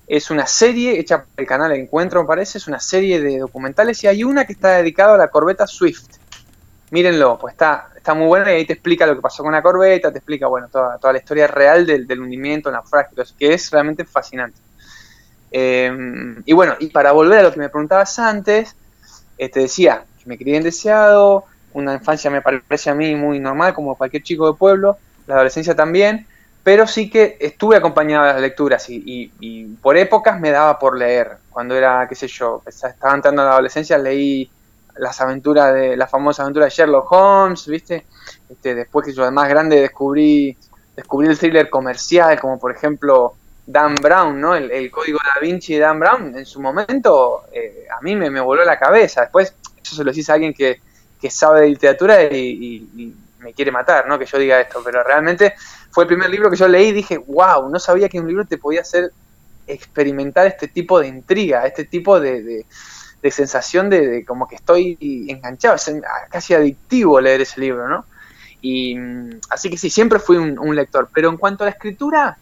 es una serie hecha por el canal Encuentro, me parece, es una serie de documentales y hay una que está dedicada a la corbeta Swift. Mírenlo, pues está, está muy buena y ahí te explica lo que pasó con la corbeta, te explica, bueno, toda, toda la historia real del, del hundimiento, naufragio, que es realmente fascinante. Eh, y bueno, y para volver a lo que me preguntabas antes, eh, te decía que me crié en deseado, una infancia me parece a mí muy normal, como cualquier chico de pueblo, la adolescencia también, pero sí que estuve acompañado de las lecturas y, y, y, por épocas me daba por leer. Cuando era, qué sé yo, estaba entrando a la adolescencia, leí las aventuras de la famosa aventura de Sherlock Holmes, ¿viste? Este, después que yo más grande descubrí descubrí el thriller comercial, como por ejemplo Dan Brown, ¿no? El, código da Vinci de Dan Brown, en su momento eh, a mí me, me, voló la cabeza. Después, eso se lo dice a alguien que, que sabe de literatura y, me quiere matar, ¿no? Que yo diga esto, pero realmente fue el primer libro que yo leí y dije, wow, no sabía que un libro te podía hacer experimentar este tipo de intriga, este tipo de, sensación de, como que estoy enganchado, es casi adictivo leer ese libro, ¿no? Y mm, así que sí, siempre fui un, lector, pero en cuanto a la escritura,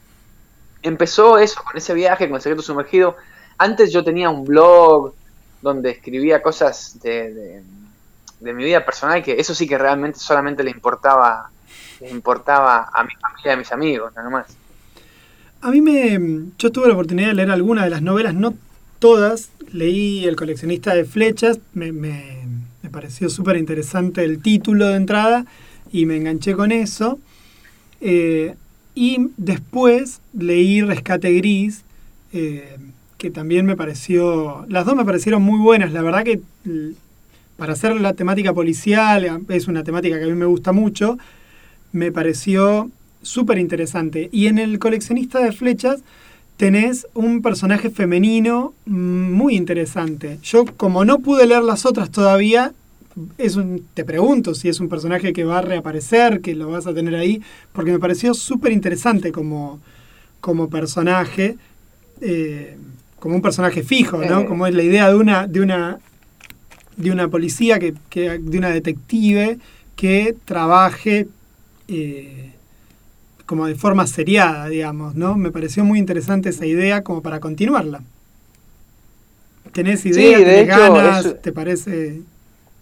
empezó eso, con ese viaje, con el secreto sumergido. Antes yo tenía un blog donde escribía cosas de, de, mi vida personal, que eso sí que realmente solamente le importaba, le importaba a mi familia y a mis amigos, nada más. A mí me. Yo tuve la oportunidad de leer algunas de las novelas, no todas. Leí El coleccionista de flechas, me, me, me pareció súper interesante el título de entrada y me enganché con eso. Eh, y después leí Rescate Gris, eh, que también me pareció. Las dos me parecieron muy buenas. La verdad que para hacer la temática policial, es una temática que a mí me gusta mucho, me pareció súper interesante. Y en el coleccionista de flechas tenés un personaje femenino muy interesante. Yo como no pude leer las otras todavía, es un, te pregunto si es un personaje que va a reaparecer, que lo vas a tener ahí, porque me pareció súper interesante como, como personaje, eh, como un personaje fijo, ¿no? Eh. Como es la idea de una, de una, de una policía, que, de una detective que trabaje eh, como de forma seriada, digamos, ¿no? Me pareció muy interesante esa idea como para continuarla. ¿Tenés idea? ¿Tenés ganas? ¿Te parece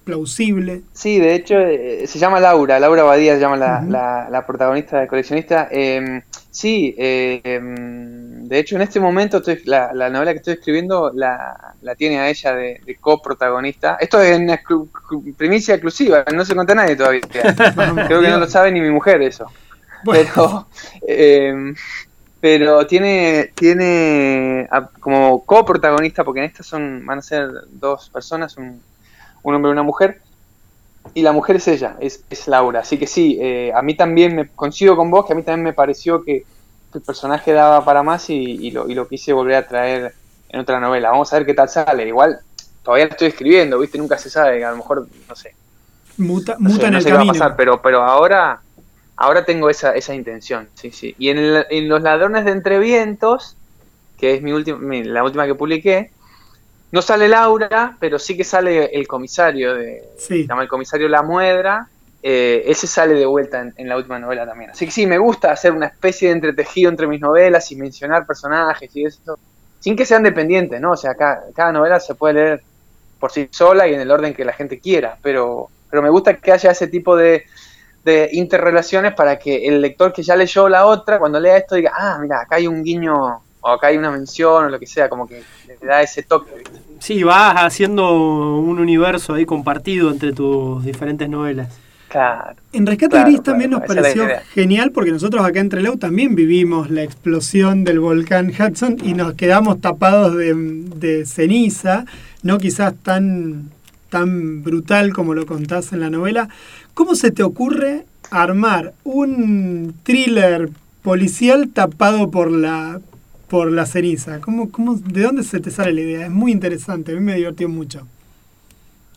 plausible? Sí, de hecho eh, se llama Laura, Laura Badía se llama la, la, protagonista de coleccionista. Em, sí, em, de hecho en este momento estoy, la, novela que estoy escribiendo la, tiene a ella de, de coprotagonista. Esto es en primicia exclusiva, no se cuenta nadie todavía. Creo que no lo sabe ni mi mujer eso. Pero, eh, pero tiene, tiene como coprotagonista, porque en estas son, van a ser dos personas, un, hombre y una mujer, y la mujer es ella, es, es Laura. Así que sí, eh, a mí también me coincido con vos, que a mí también me pareció que el personaje daba para más y, lo, y lo quise volver a traer en otra novela. Vamos a ver qué tal sale. Igual todavía estoy escribiendo, ¿viste? Nunca se sabe, a lo mejor, no sé. Muta, muta en el camino. Va a pasar, pero, pero ahora Ahora tengo esa, esa intención, sí, sí. Y en, en Los Ladrones de Entrevientos, que es mi última, la última que publiqué, no sale Laura, pero sí que sale el comisario, de, se llama el comisario La Muedra, eh, ese sale de vuelta en, la última novela también. Así que sí, me gusta hacer una especie de entretejido entre mis novelas y mencionar personajes y eso, sin que sean dependientes, ¿no? O sea, cada, cada novela se puede leer por sí sola y en el orden que la gente quiera, pero, pero me gusta que haya ese tipo de, de interrelaciones para que el lector que ya leyó la otra, cuando lea esto, diga, ah, mira, acá hay un guiño o acá hay una mención o lo que sea, como que le da ese toque. Sí, vas haciendo un universo ahí compartido entre tus diferentes novelas. Claro. En Rescate Gris también nos pareció genial porque nosotros acá en Trelew también vivimos la explosión del volcán Hudson y nos quedamos tapados de, de ceniza, no quizás tan, tan brutal como lo contás en la novela, ¿Cómo se te ocurre armar un thriller policial tapado por la por la ceniza? ¿Cómo, cómo, ¿De dónde se te sale la idea? Es muy interesante, a mí me divirtió mucho.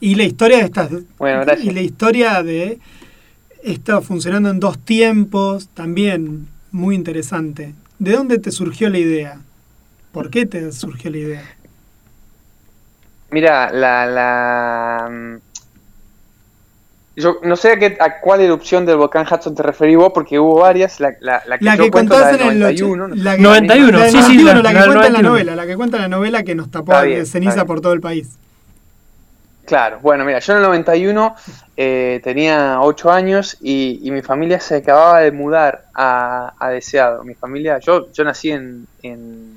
Y la historia de estas y la historia de esto funcionando en dos tiempos, también muy interesante. ¿De dónde te surgió la idea? ¿Por qué te surgió la idea? Mira, la, la yo no sé a, qué, a cuál erupción del volcán Hudson te referí vos, porque hubo varias. La, la, la que, la yo que cuento, la del 91. La 91, sí, sí, la, que cuenta en la novela, la que cuenta la novela que nos tapó de ceniza por todo el país. Claro, bueno, mira, yo en el 91 eh, tenía 8 años y, y, mi familia se acababa de mudar a, a Deseado. Mi familia, yo, yo nací en, en,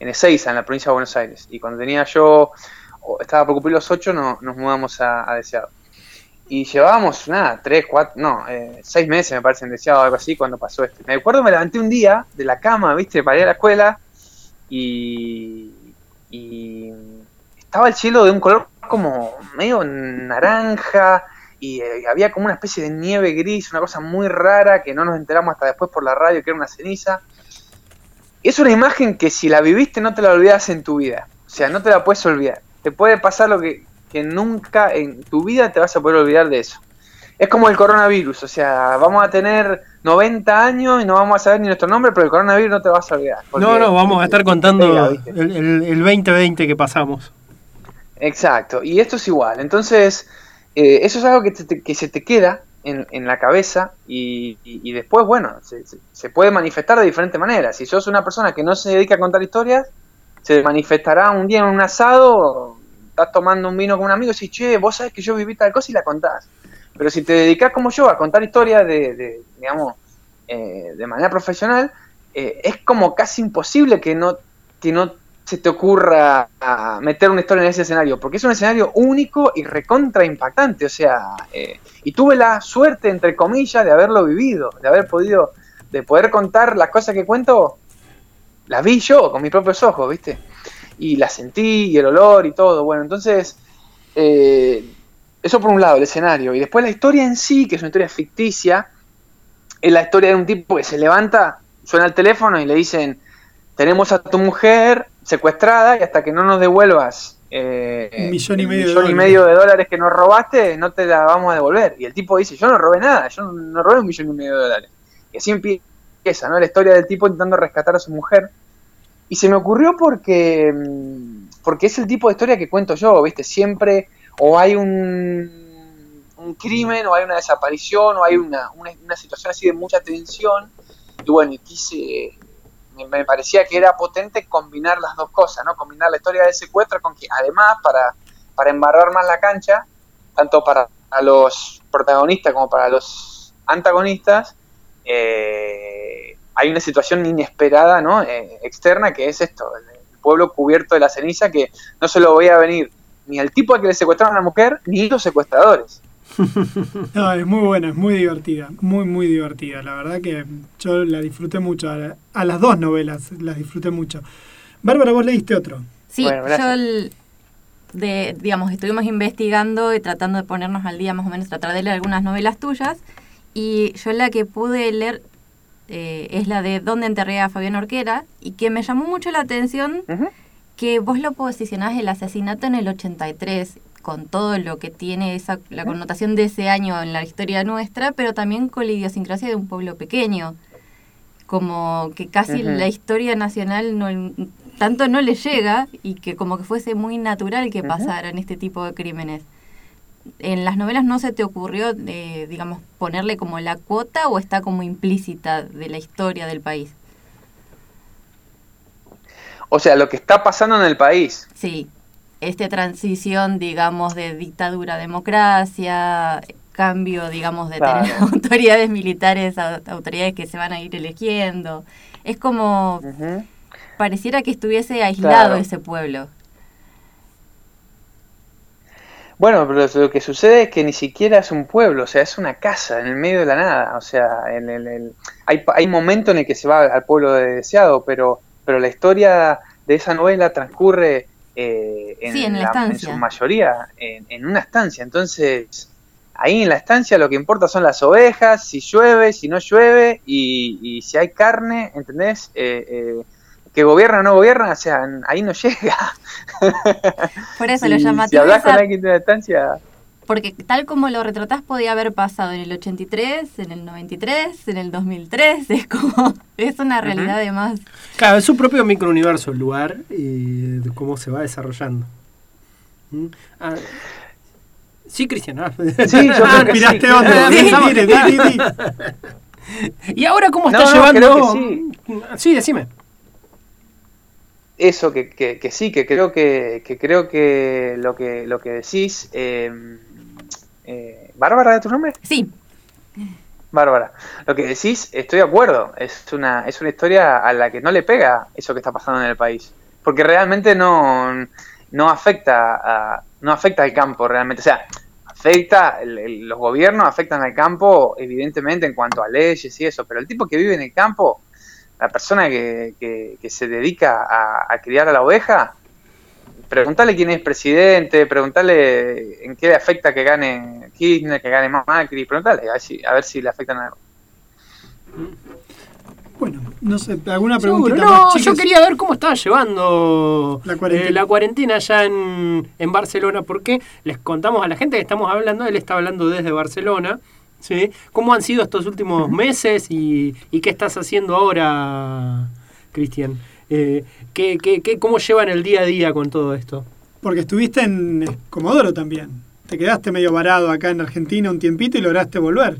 en Ezeiza, en la provincia de Buenos Aires, y cuando tenía yo, estaba por cumplir los 8, no, nos mudamos a, a Deseado. Y llevábamos, nada, tres, cuatro, no, eh, seis meses me parece en deseado algo así cuando pasó esto. Me acuerdo, me levanté un día de la cama, viste, para ir a la escuela y, y estaba el cielo de un color como medio naranja y eh, había como una especie de nieve gris, una cosa muy rara que no nos enteramos hasta después por la radio que era una ceniza. Es una imagen que si la viviste no te la olvidas en tu vida, o sea, no te la puedes olvidar. Te puede pasar lo que, que nunca en tu vida te vas a poder olvidar de eso. Es como el coronavirus, o sea, vamos a tener 90 años y no vamos a saber ni nuestro nombre, pero el coronavirus no te vas a olvidar. No, no, vamos a estar contando el, el- el 2020 que pasamos. Exacto, y esto es igual. Entonces, eh, eso es algo que, te- que se te queda en, en la cabeza y, y- y después, bueno, se, se- puede manifestar de diferentes maneras. Si sos una persona que no se dedica a contar historias, se manifestará un día en un asado, estás tomando un vino con un amigo y decís, che, vos sabés que yo viví tal cosa y la contás. Pero si te dedicas como yo a contar historias de, de, digamos, eh, de manera profesional, eh, es como casi imposible que no, que no se te ocurra a meter una historia en ese escenario, porque es un escenario único y recontra impactante, o sea, eh, y tuve la suerte, entre comillas, de haberlo vivido, de haber podido, de poder contar las cosas que cuento, las vi yo con mis propios ojos, ¿viste? Y las sentí, y el olor y todo, bueno, entonces, eh, eso por un lado, el escenario, y después la historia en sí, que es una historia ficticia, es la historia de un tipo que se levanta, suena el teléfono y le dicen, tenemos a tu mujer secuestrada y hasta que no nos devuelvas eh, Un millón y medio de millón y dólares". medio de dólares que nos robaste, no te la vamos a devolver. Y el tipo dice, yo no robé nada, yo no, no robé un millón y medio de dólares. Y así empieza, ¿no? La historia del tipo intentando rescatar a su mujer. Y se me ocurrió porque, mm, porque es el tipo de historia que cuento yo, ¿viste? Siempre o hay un, un crimen, o hay una desaparición, o hay una, una, situación así de mucha tensión. Y bueno, quise, me, parecía que era potente combinar las dos cosas, ¿no? Combinar la historia del secuestro con que además para, para embarrar más la cancha, tanto para los protagonistas como para los antagonistas, eh, hay una situación inesperada, ¿no? Eh, externa, que es esto, el, pueblo cubierto de la ceniza, que no se lo veía venir ni al tipo al que le secuestraron a la mujer, ni los secuestradores. No, es muy buena, es muy divertida, muy, muy divertida. La verdad que yo la disfruté mucho. A, a las dos novelas las disfruté mucho. Bárbara, vos leíste otro. Sí, yo, el- de, digamos, estuvimos investigando y tratando de ponernos al día más o menos, tratar de leer algunas novelas tuyas. Y yo la que pude leer eh, es la de Dónde enterré a Fabián Orquera y que me llamó mucho la atención que vos lo posicionás el asesinato en el 83 con todo lo que tiene esa la connotación de ese año en la historia nuestra, pero también con la idiosincrasia de un pueblo pequeño. Como que casi la historia nacional no, tanto no le llega y que como que fuese muy natural que pasaran este tipo de crímenes. ¿En las novelas no se te ocurrió, eh, digamos, ponerle como la cuota o está como implícita de la historia del país? O sea, lo que está pasando en el país. Sí, esta transición, digamos, de dictadura a democracia, cambio, digamos, de tener autoridades militares a autoridades que se van a ir eligiendo. Es como, pareciera que estuviese aislado Claro. ese pueblo. Bueno, pero lo que sucede es que ni siquiera es un pueblo, o sea, es una casa en el medio de la nada. O sea, en el, el- hay, hay momentos en el que se va al pueblo de deseado, pero, pero la historia de esa novela transcurre eh, en, Sí, en la estancia. su mayoría en, en una estancia. Entonces, ahí en la estancia lo que importa son las ovejas, si llueve, si no llueve, y, y si hay carne, ¿entendés? Eh, eh, que gobierna o no gobierna, o sea, ahí no llega. Por eso Si- lo Si llamativo hablas es con a- alguien de la estancia, Porque tal como lo retratás podía haber pasado en el 83, en el 93, en el 2003, es como, es una realidad además. Claro, es su propio microuniverso el lugar y de cómo se va desarrollando. ¿Mm? Ah, sí, Cristian. ah. Sí, yo creo que Miraste sí. otro. Sí, mire, que- di, di, di. ¿Y ahora cómo No, está no, llevando? creo que Sí, decime. Eso que, que, que sí, que creo que, que creo que lo que lo que decís, eh, eh, Bárbara, ¿de tu nombre? Sí. Bárbara, lo que decís, estoy de acuerdo. Es una es una historia a la que no le pega eso que está pasando en el país, porque realmente no no afecta a, no afecta al campo realmente, o sea, afecta el- el- los gobiernos afectan al campo evidentemente en cuanto a leyes y eso, pero el tipo que vive en el campo la persona que, que- que se dedica a, a criar a la oveja preguntale quién es presidente, preguntale en qué le afecta que gane Kirchner, que gane Macri, preguntale a ver si, a ver si le afectan algo. Bueno, no sé, ¿alguna Seguro. preguntita No, más, yo quería ver cómo estaba llevando La cuarentena. eh, la cuarentena allá en, en Barcelona, porque les contamos a la gente que estamos hablando, él está hablando desde Barcelona, ¿sí? ¿Cómo han sido estos últimos meses y, y qué estás haciendo ahora, Cristian? Eh, ¿qué, qué, qué- ¿Cómo llevan el día a día con todo esto? Porque estuviste en Comodoro también. Te quedaste medio varado acá en Argentina un tiempito y lograste volver.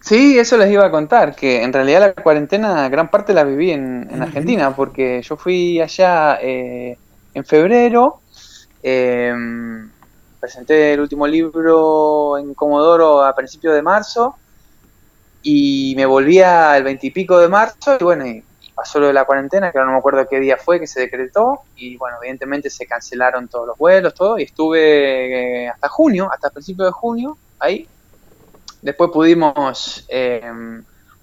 Sí, eso les iba a contar, que en realidad la cuarentena gran parte la viví en, en Argentina, porque yo fui allá eh, en febrero, eh, presenté el último libro en Comodoro a principios de marzo y me volvía el veintipico de marzo y bueno, pasó lo de la cuarentena, que no me acuerdo qué día fue que se decretó y bueno, evidentemente se cancelaron todos los vuelos, todo, y estuve eh, hasta junio, hasta principios de junio, ahí, Después pudimos, eh,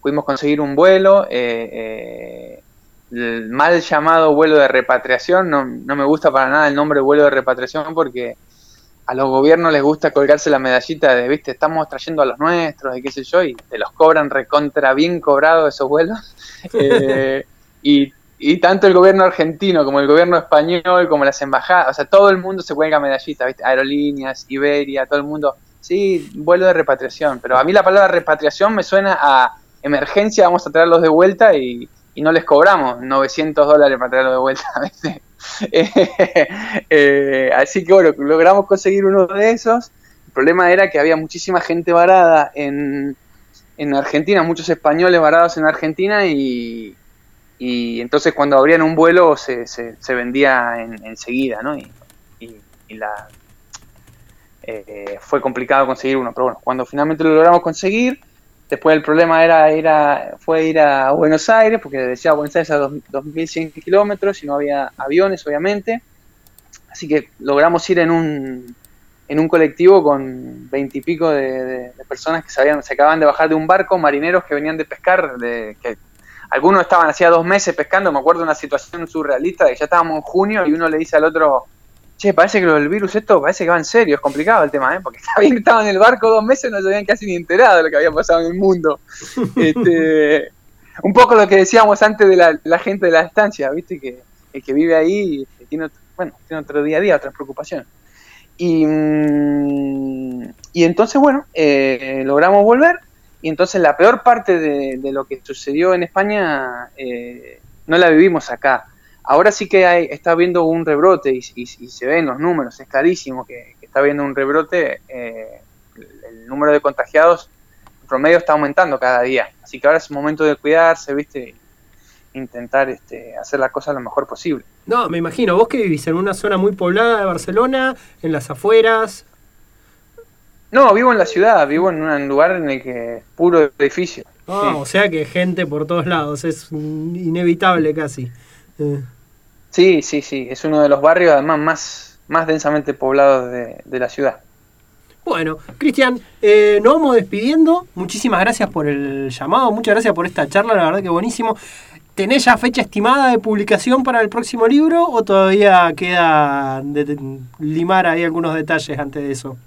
pudimos conseguir un vuelo, eh, eh, el mal llamado vuelo de repatriación, no, no me gusta para nada el nombre vuelo de repatriación porque a los gobiernos les gusta colgarse la medallita de, viste, estamos trayendo a los nuestros y qué sé yo, y te los cobran recontra bien cobrados esos vuelos. Eh, y, y tanto el gobierno argentino como el gobierno español, como las embajadas, o sea, todo el mundo se cuelga medallita, ¿viste? Aerolíneas, Iberia, todo el mundo. Sí, vuelo de repatriación, pero a mí la palabra repatriación me suena a emergencia, vamos a traerlos de vuelta y, y no les cobramos 900 dólares para traerlos de vuelta. ¿viste? Eh, así que bueno, logramos conseguir uno de esos. El problema era que había muchísima gente varada en, en Argentina, muchos españoles varados en Argentina y, y entonces cuando abrían un vuelo se, se, se vendía en- enseguida, ¿no? Y, y- y la, eh, fue complicado conseguir uno, pero bueno, cuando finalmente lo logramos conseguir, después el problema era, era fue ir a Buenos Aires, porque decía Buenos Aires a dos- 2.100 kilómetros y no había aviones, obviamente, así que logramos ir en un, en un colectivo con veintipico de, de, de personas que se, habían, se acaban de bajar de un barco, marineros que venían de pescar, de, que algunos estaban hacía dos meses pescando, me acuerdo de una situación surrealista que ya estábamos en junio y uno le dice al otro, che, parece que lo del virus esto parece que va en serio, es complicado el tema, ¿eh? porque estaban en el barco dos meses no se habían casi ni enterado de lo que había pasado en el mundo. Este, un poco lo que decíamos antes de la, la gente de la estancia, ¿viste? Que el que vive ahí este, tiene, otro- bueno, tiene otro día a día, otras preocupaciones. Y, mm, y entonces, bueno, eh, logramos volver. Y entonces la peor parte de, de lo que sucedió en España eh, no la vivimos acá. Ahora sí que hay, está habiendo un rebrote y, y- y se ven los números, es clarísimo que, que está habiendo un rebrote. eh, el, el número de contagiados promedio está aumentando cada día. Así que ahora es momento de cuidarse, ¿viste? Intentar este, hacer las cosas lo mejor posible. No, me imagino, vos que vivís en una zona muy poblada de Barcelona, en las afueras. No, vivo en la ciudad, vivo en un lugar en el que es puro edificio. Ah, Sí. O sea que gente por todos lados, es inevitable casi. Eh, Sí, sí, sí, es uno de los barrios además más, más densamente poblados de, de la ciudad. Bueno, Cristian, eh, nos vamos despidiendo. Muchísimas gracias por el llamado, muchas gracias por esta charla, la verdad que buenísimo. ¿Tenés ya fecha estimada de publicación para el próximo libro o todavía queda de, de- limar ahí algunos detalles antes de eso?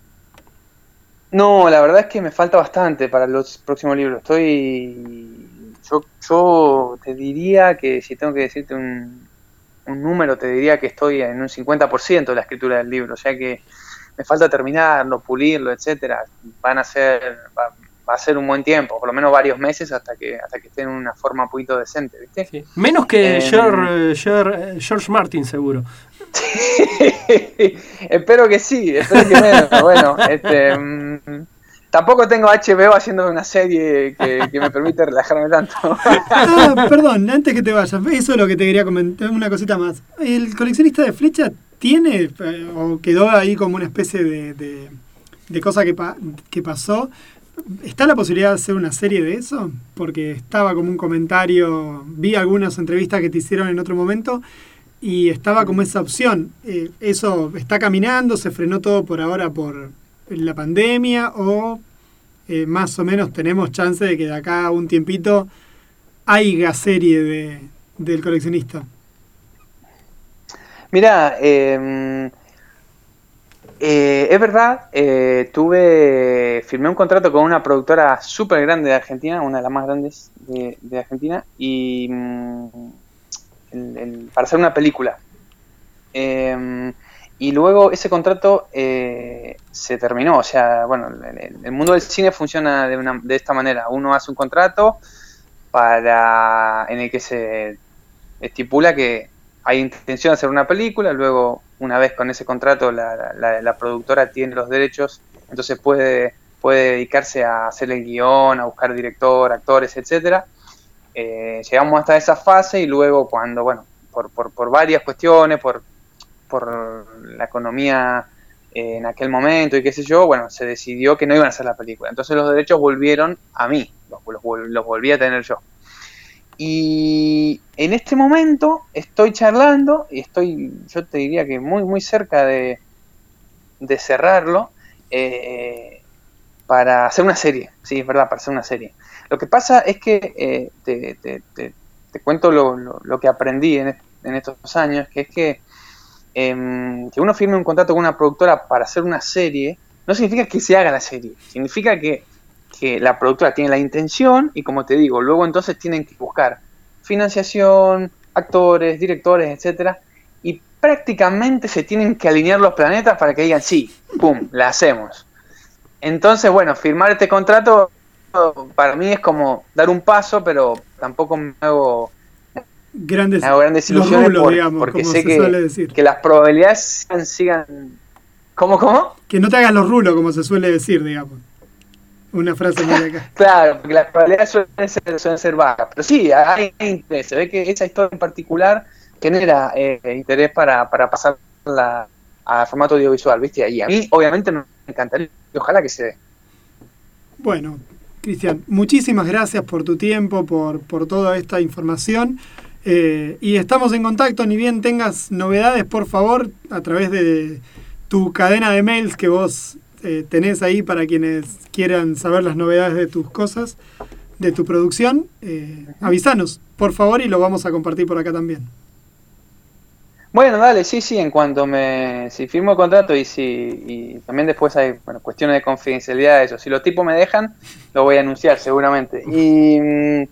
No, la verdad es que me falta bastante para los próximos libros. Estoy. Yo, yo te diría que si tengo que decirte un, un número, te diría que estoy en un 50% de la escritura del libro. O sea que me falta terminarlo, pulirlo, etcétera. Van a ser. Va, va a ser un buen tiempo, por lo menos varios meses hasta que hasta que esté en una forma un poquito decente, ¿viste? Menos que George, George- George Martin, seguro. espero que sí, espero que menos. Bueno, este, mm, tampoco tengo HBO haciendo una serie que, me permite relajarme tanto. Ah, perdón, antes que te vayas, eso es lo que te quería comentar, una cosita más. ¿El coleccionista de flechas tiene eh, o quedó ahí como una especie de, de, cosa que pasó? ¿Está la posibilidad de hacer una serie de eso? Porque estaba como un comentario, vi algunas entrevistas que te hicieron en otro momento y estaba como esa opción. Eh, ¿Eso está caminando? ¿Se frenó todo por ahora por la pandemia? ¿O eh, más o menos tenemos chance de que de acá a un tiempito haya serie de, del coleccionista? Mira, eh, eh, es verdad, eh, tuve, firmé un contrato con una productora súper grande de Argentina, una de las más grandes de, Argentina, y mm, para hacer una película. Y luego ese contrato eh, se terminó, o sea, bueno, el, mundo del cine funciona de, una, de esta manera. Uno hace un contrato para en el que se estipula que hay intención de hacer una película, luego una vez con ese contrato la, la- la- la productora tiene los derechos, entonces puede, puede dedicarse a hacer el guion, a buscar director, actores, etcétera. Eh, llegamos hasta esa fase y luego cuando, bueno, por, por, por varias cuestiones, por, por la economía en aquel momento y qué sé yo, bueno, se decidió que no iban a hacer la película. Entonces los derechos volvieron a mí, los, los los volví a tener yo. Y en este momento estoy charlando y estoy, yo te diría que muy, muy cerca de, de cerrarlo eh, para hacer una serie. Sí, es verdad, para hacer una serie. Lo que pasa es que eh, te, te- te- cuento lo, lo- lo que aprendí en, en estos años, que es que em, que uno firme un contrato con una productora para hacer una serie, no significa que se haga la serie, significa que, que la productora tiene la intención y como te digo, luego entonces tienen que buscar financiación, actores, directores, etcétera, y prácticamente se tienen que alinear los planetas para que digan sí, pum, la hacemos. Entonces, bueno, firmar este contrato para mí es como dar un paso, pero tampoco me hago Grandes, hago grandes los ilusiones rulos, por- digamos, porque como sé se suele que, decir. que las probabilidades sigan, sigan- ¿Cómo, cómo? Que no te hagas los rulos, como se suele decir, digamos. Una frase muy acá. Claro, porque las probabilidades suelen ser, suelen ser bajas. Pero sí, hay interés. Se ve que esa historia en particular genera eh, interés para, para pasarla a formato audiovisual, ¿viste? Y a mí, obviamente, me encantaría. y Ojalá que se dé. Bueno, Cristian, muchísimas gracias por tu tiempo, por, por toda esta información. Eh, y estamos en contacto, ni bien tengas novedades, por favor, a través de tu cadena de mails que vos eh, tenés ahí para quienes quieran saber las novedades de tus cosas, de tu producción, eh, avísanos, por favor, y lo vamos a compartir por acá también. Bueno, dale, sí, sí, en cuanto me. Si firmo el contrato y si. Y también después hay bueno, cuestiones de confidencialidad, eso. Si los tipos me dejan, lo voy a anunciar seguramente. Y.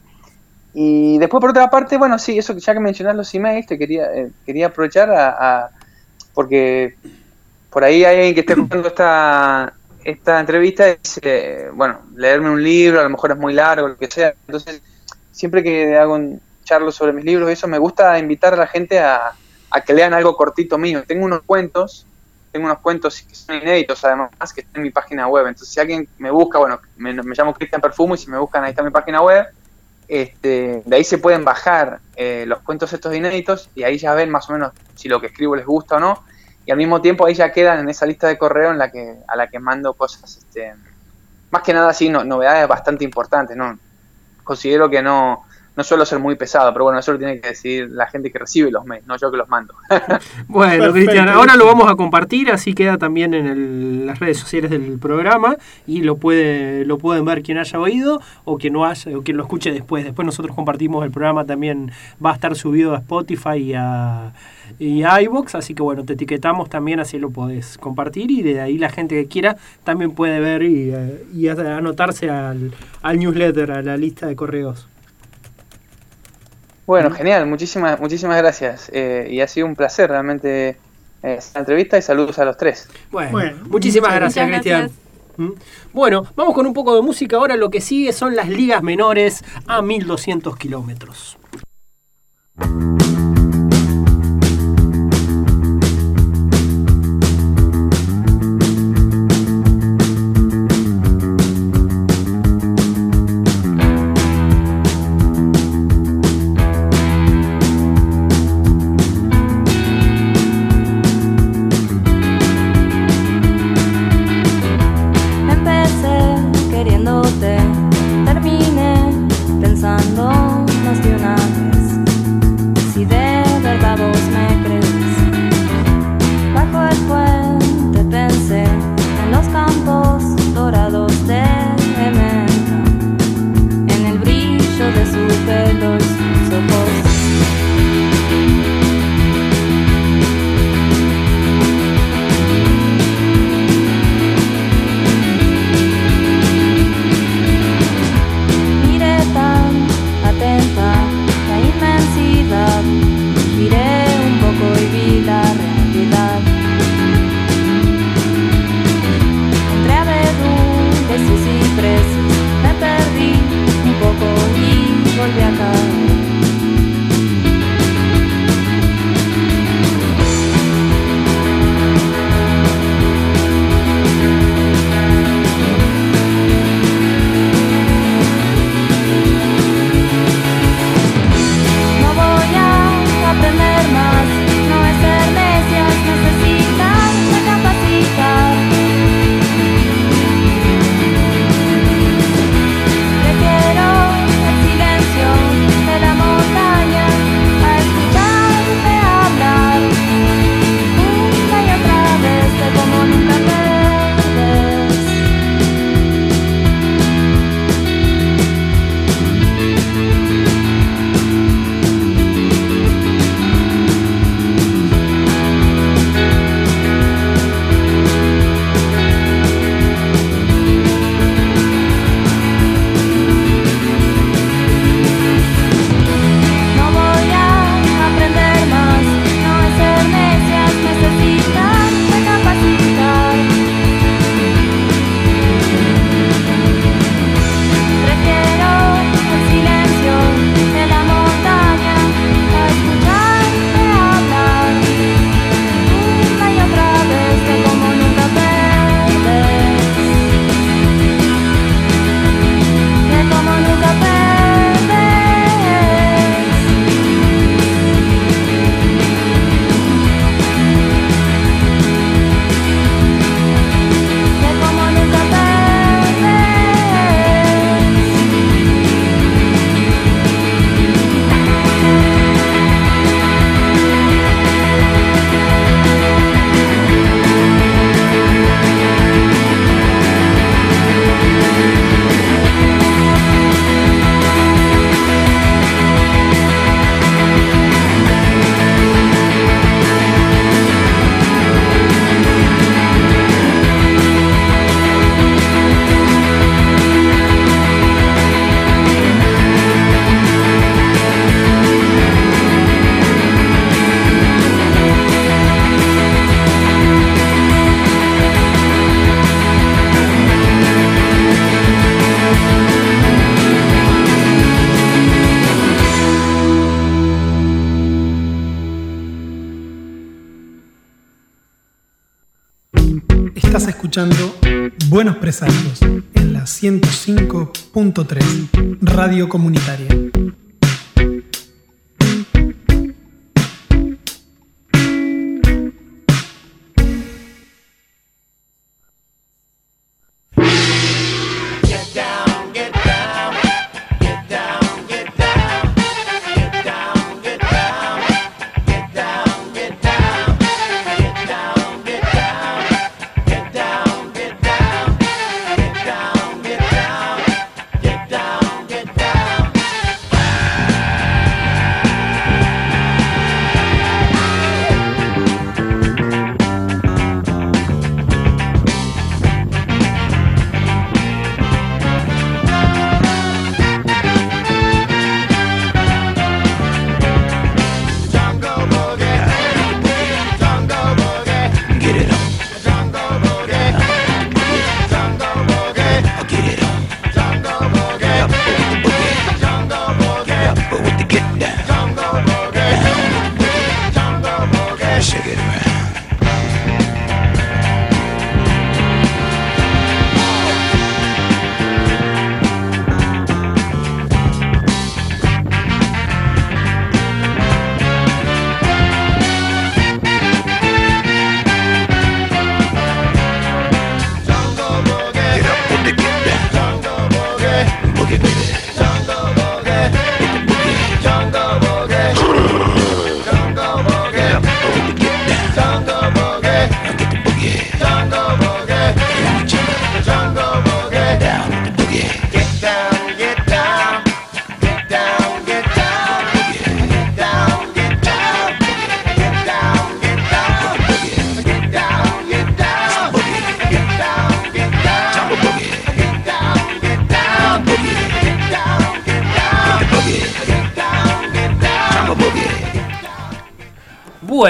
Y después, por otra parte, bueno, sí, eso ya que mencionás los emails, te quería, eh, quería aprovechar a, Porque por ahí hay alguien que esté escuchando esta, esta entrevista y dice, bueno, leerme un libro, a lo mejor es muy largo, lo que sea. Entonces, siempre que hago un charlo sobre mis libros, eso me gusta invitar a la gente a, a que lean algo cortito mío. Tengo unos cuentos, tengo unos cuentos que son inéditos además, que están en mi página web. Entonces, si alguien me busca, bueno, me llamo Cristian Perfumo y si me buscan ahí está mi página web. Este, de ahí se pueden bajar eh, los cuentos estos inéditos y ahí ya ven más o menos si lo que escribo les gusta o no. Y al mismo tiempo ahí ya quedan en esa lista de correo en la que a la que mando cosas, este, más que nada así, no- novedades bastante importantes. No considero que no, no suelo ser muy pesado, pero bueno, eso lo tiene que decidir la gente que recibe los mails, no yo que los mando. Bueno. Cristian, ahora lo vamos a compartir, así queda también en el- las redes sociales del programa y lo puede lo pueden ver quien haya oído o quien no haya o quien lo escuche después. Después nosotros compartimos el programa también va a estar subido a Spotify y a y a iVoox, así que bueno, te etiquetamos también, así lo podés compartir y de ahí la gente que quiera también puede ver y, eh, y anotarse al, al newsletter, a la lista de correos. Bueno, genial, muchísimas, muchísimas gracias. Eh, y ha sido un placer realmente eh, esta entrevista y saludos a los tres. Bueno, muchísimas gracias, Cristian. ¿Mm? Bueno, vamos con un poco de música. Ahora lo que sigue son las ligas menores a 1200 kilómetros.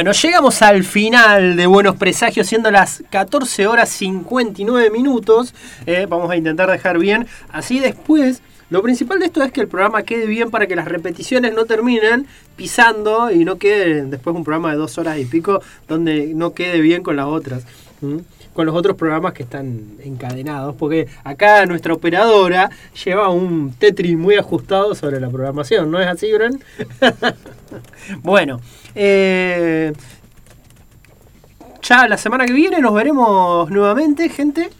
Bueno, llegamos al final de Buenos Presagios, siendo las 14 horas 59 minutos. Eh, vamos a intentar dejar bien. Así después, lo principal de esto es que el programa quede bien para que las repeticiones no terminen pisando y no quede después un programa de dos horas y pico donde no quede bien con las otras. Con los otros programas que están encadenados, porque acá nuestra operadora lleva un Tetris muy ajustado sobre la programación, ¿no es así, Bran? bueno, eh, ya la semana que viene nos veremos nuevamente, gente.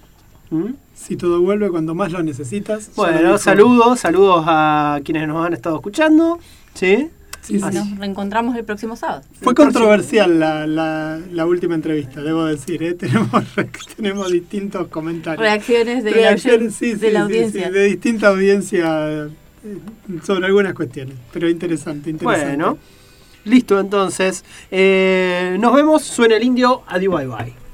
¿Mm? Si todo vuelve cuando más lo necesitas. Bueno, saludos, saludos a quienes nos han estado escuchando. ¿Sí? Sí, Nos reencontramos el próximo sábado. Fue controversial la, la, la, última entrevista, debo decir. ¿eh? Tenemos, tenemos distintos comentarios. Reacciones de, Reacciones, sí, de sí, la audiencia. sí, de distinta audiencia eh, sobre algunas cuestiones. Pero interesante, interesante. Bueno, listo entonces. Eh, nos vemos. Suena el indio. Adiós, bye bye.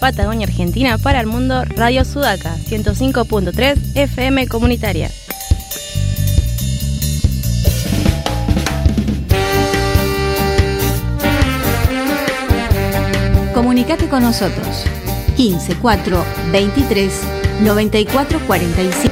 Patagonia, Argentina, para el mundo, Radio Sudaca, 105.3 FM Comunitaria. Comunicate con nosotros. 15 4 23 94 47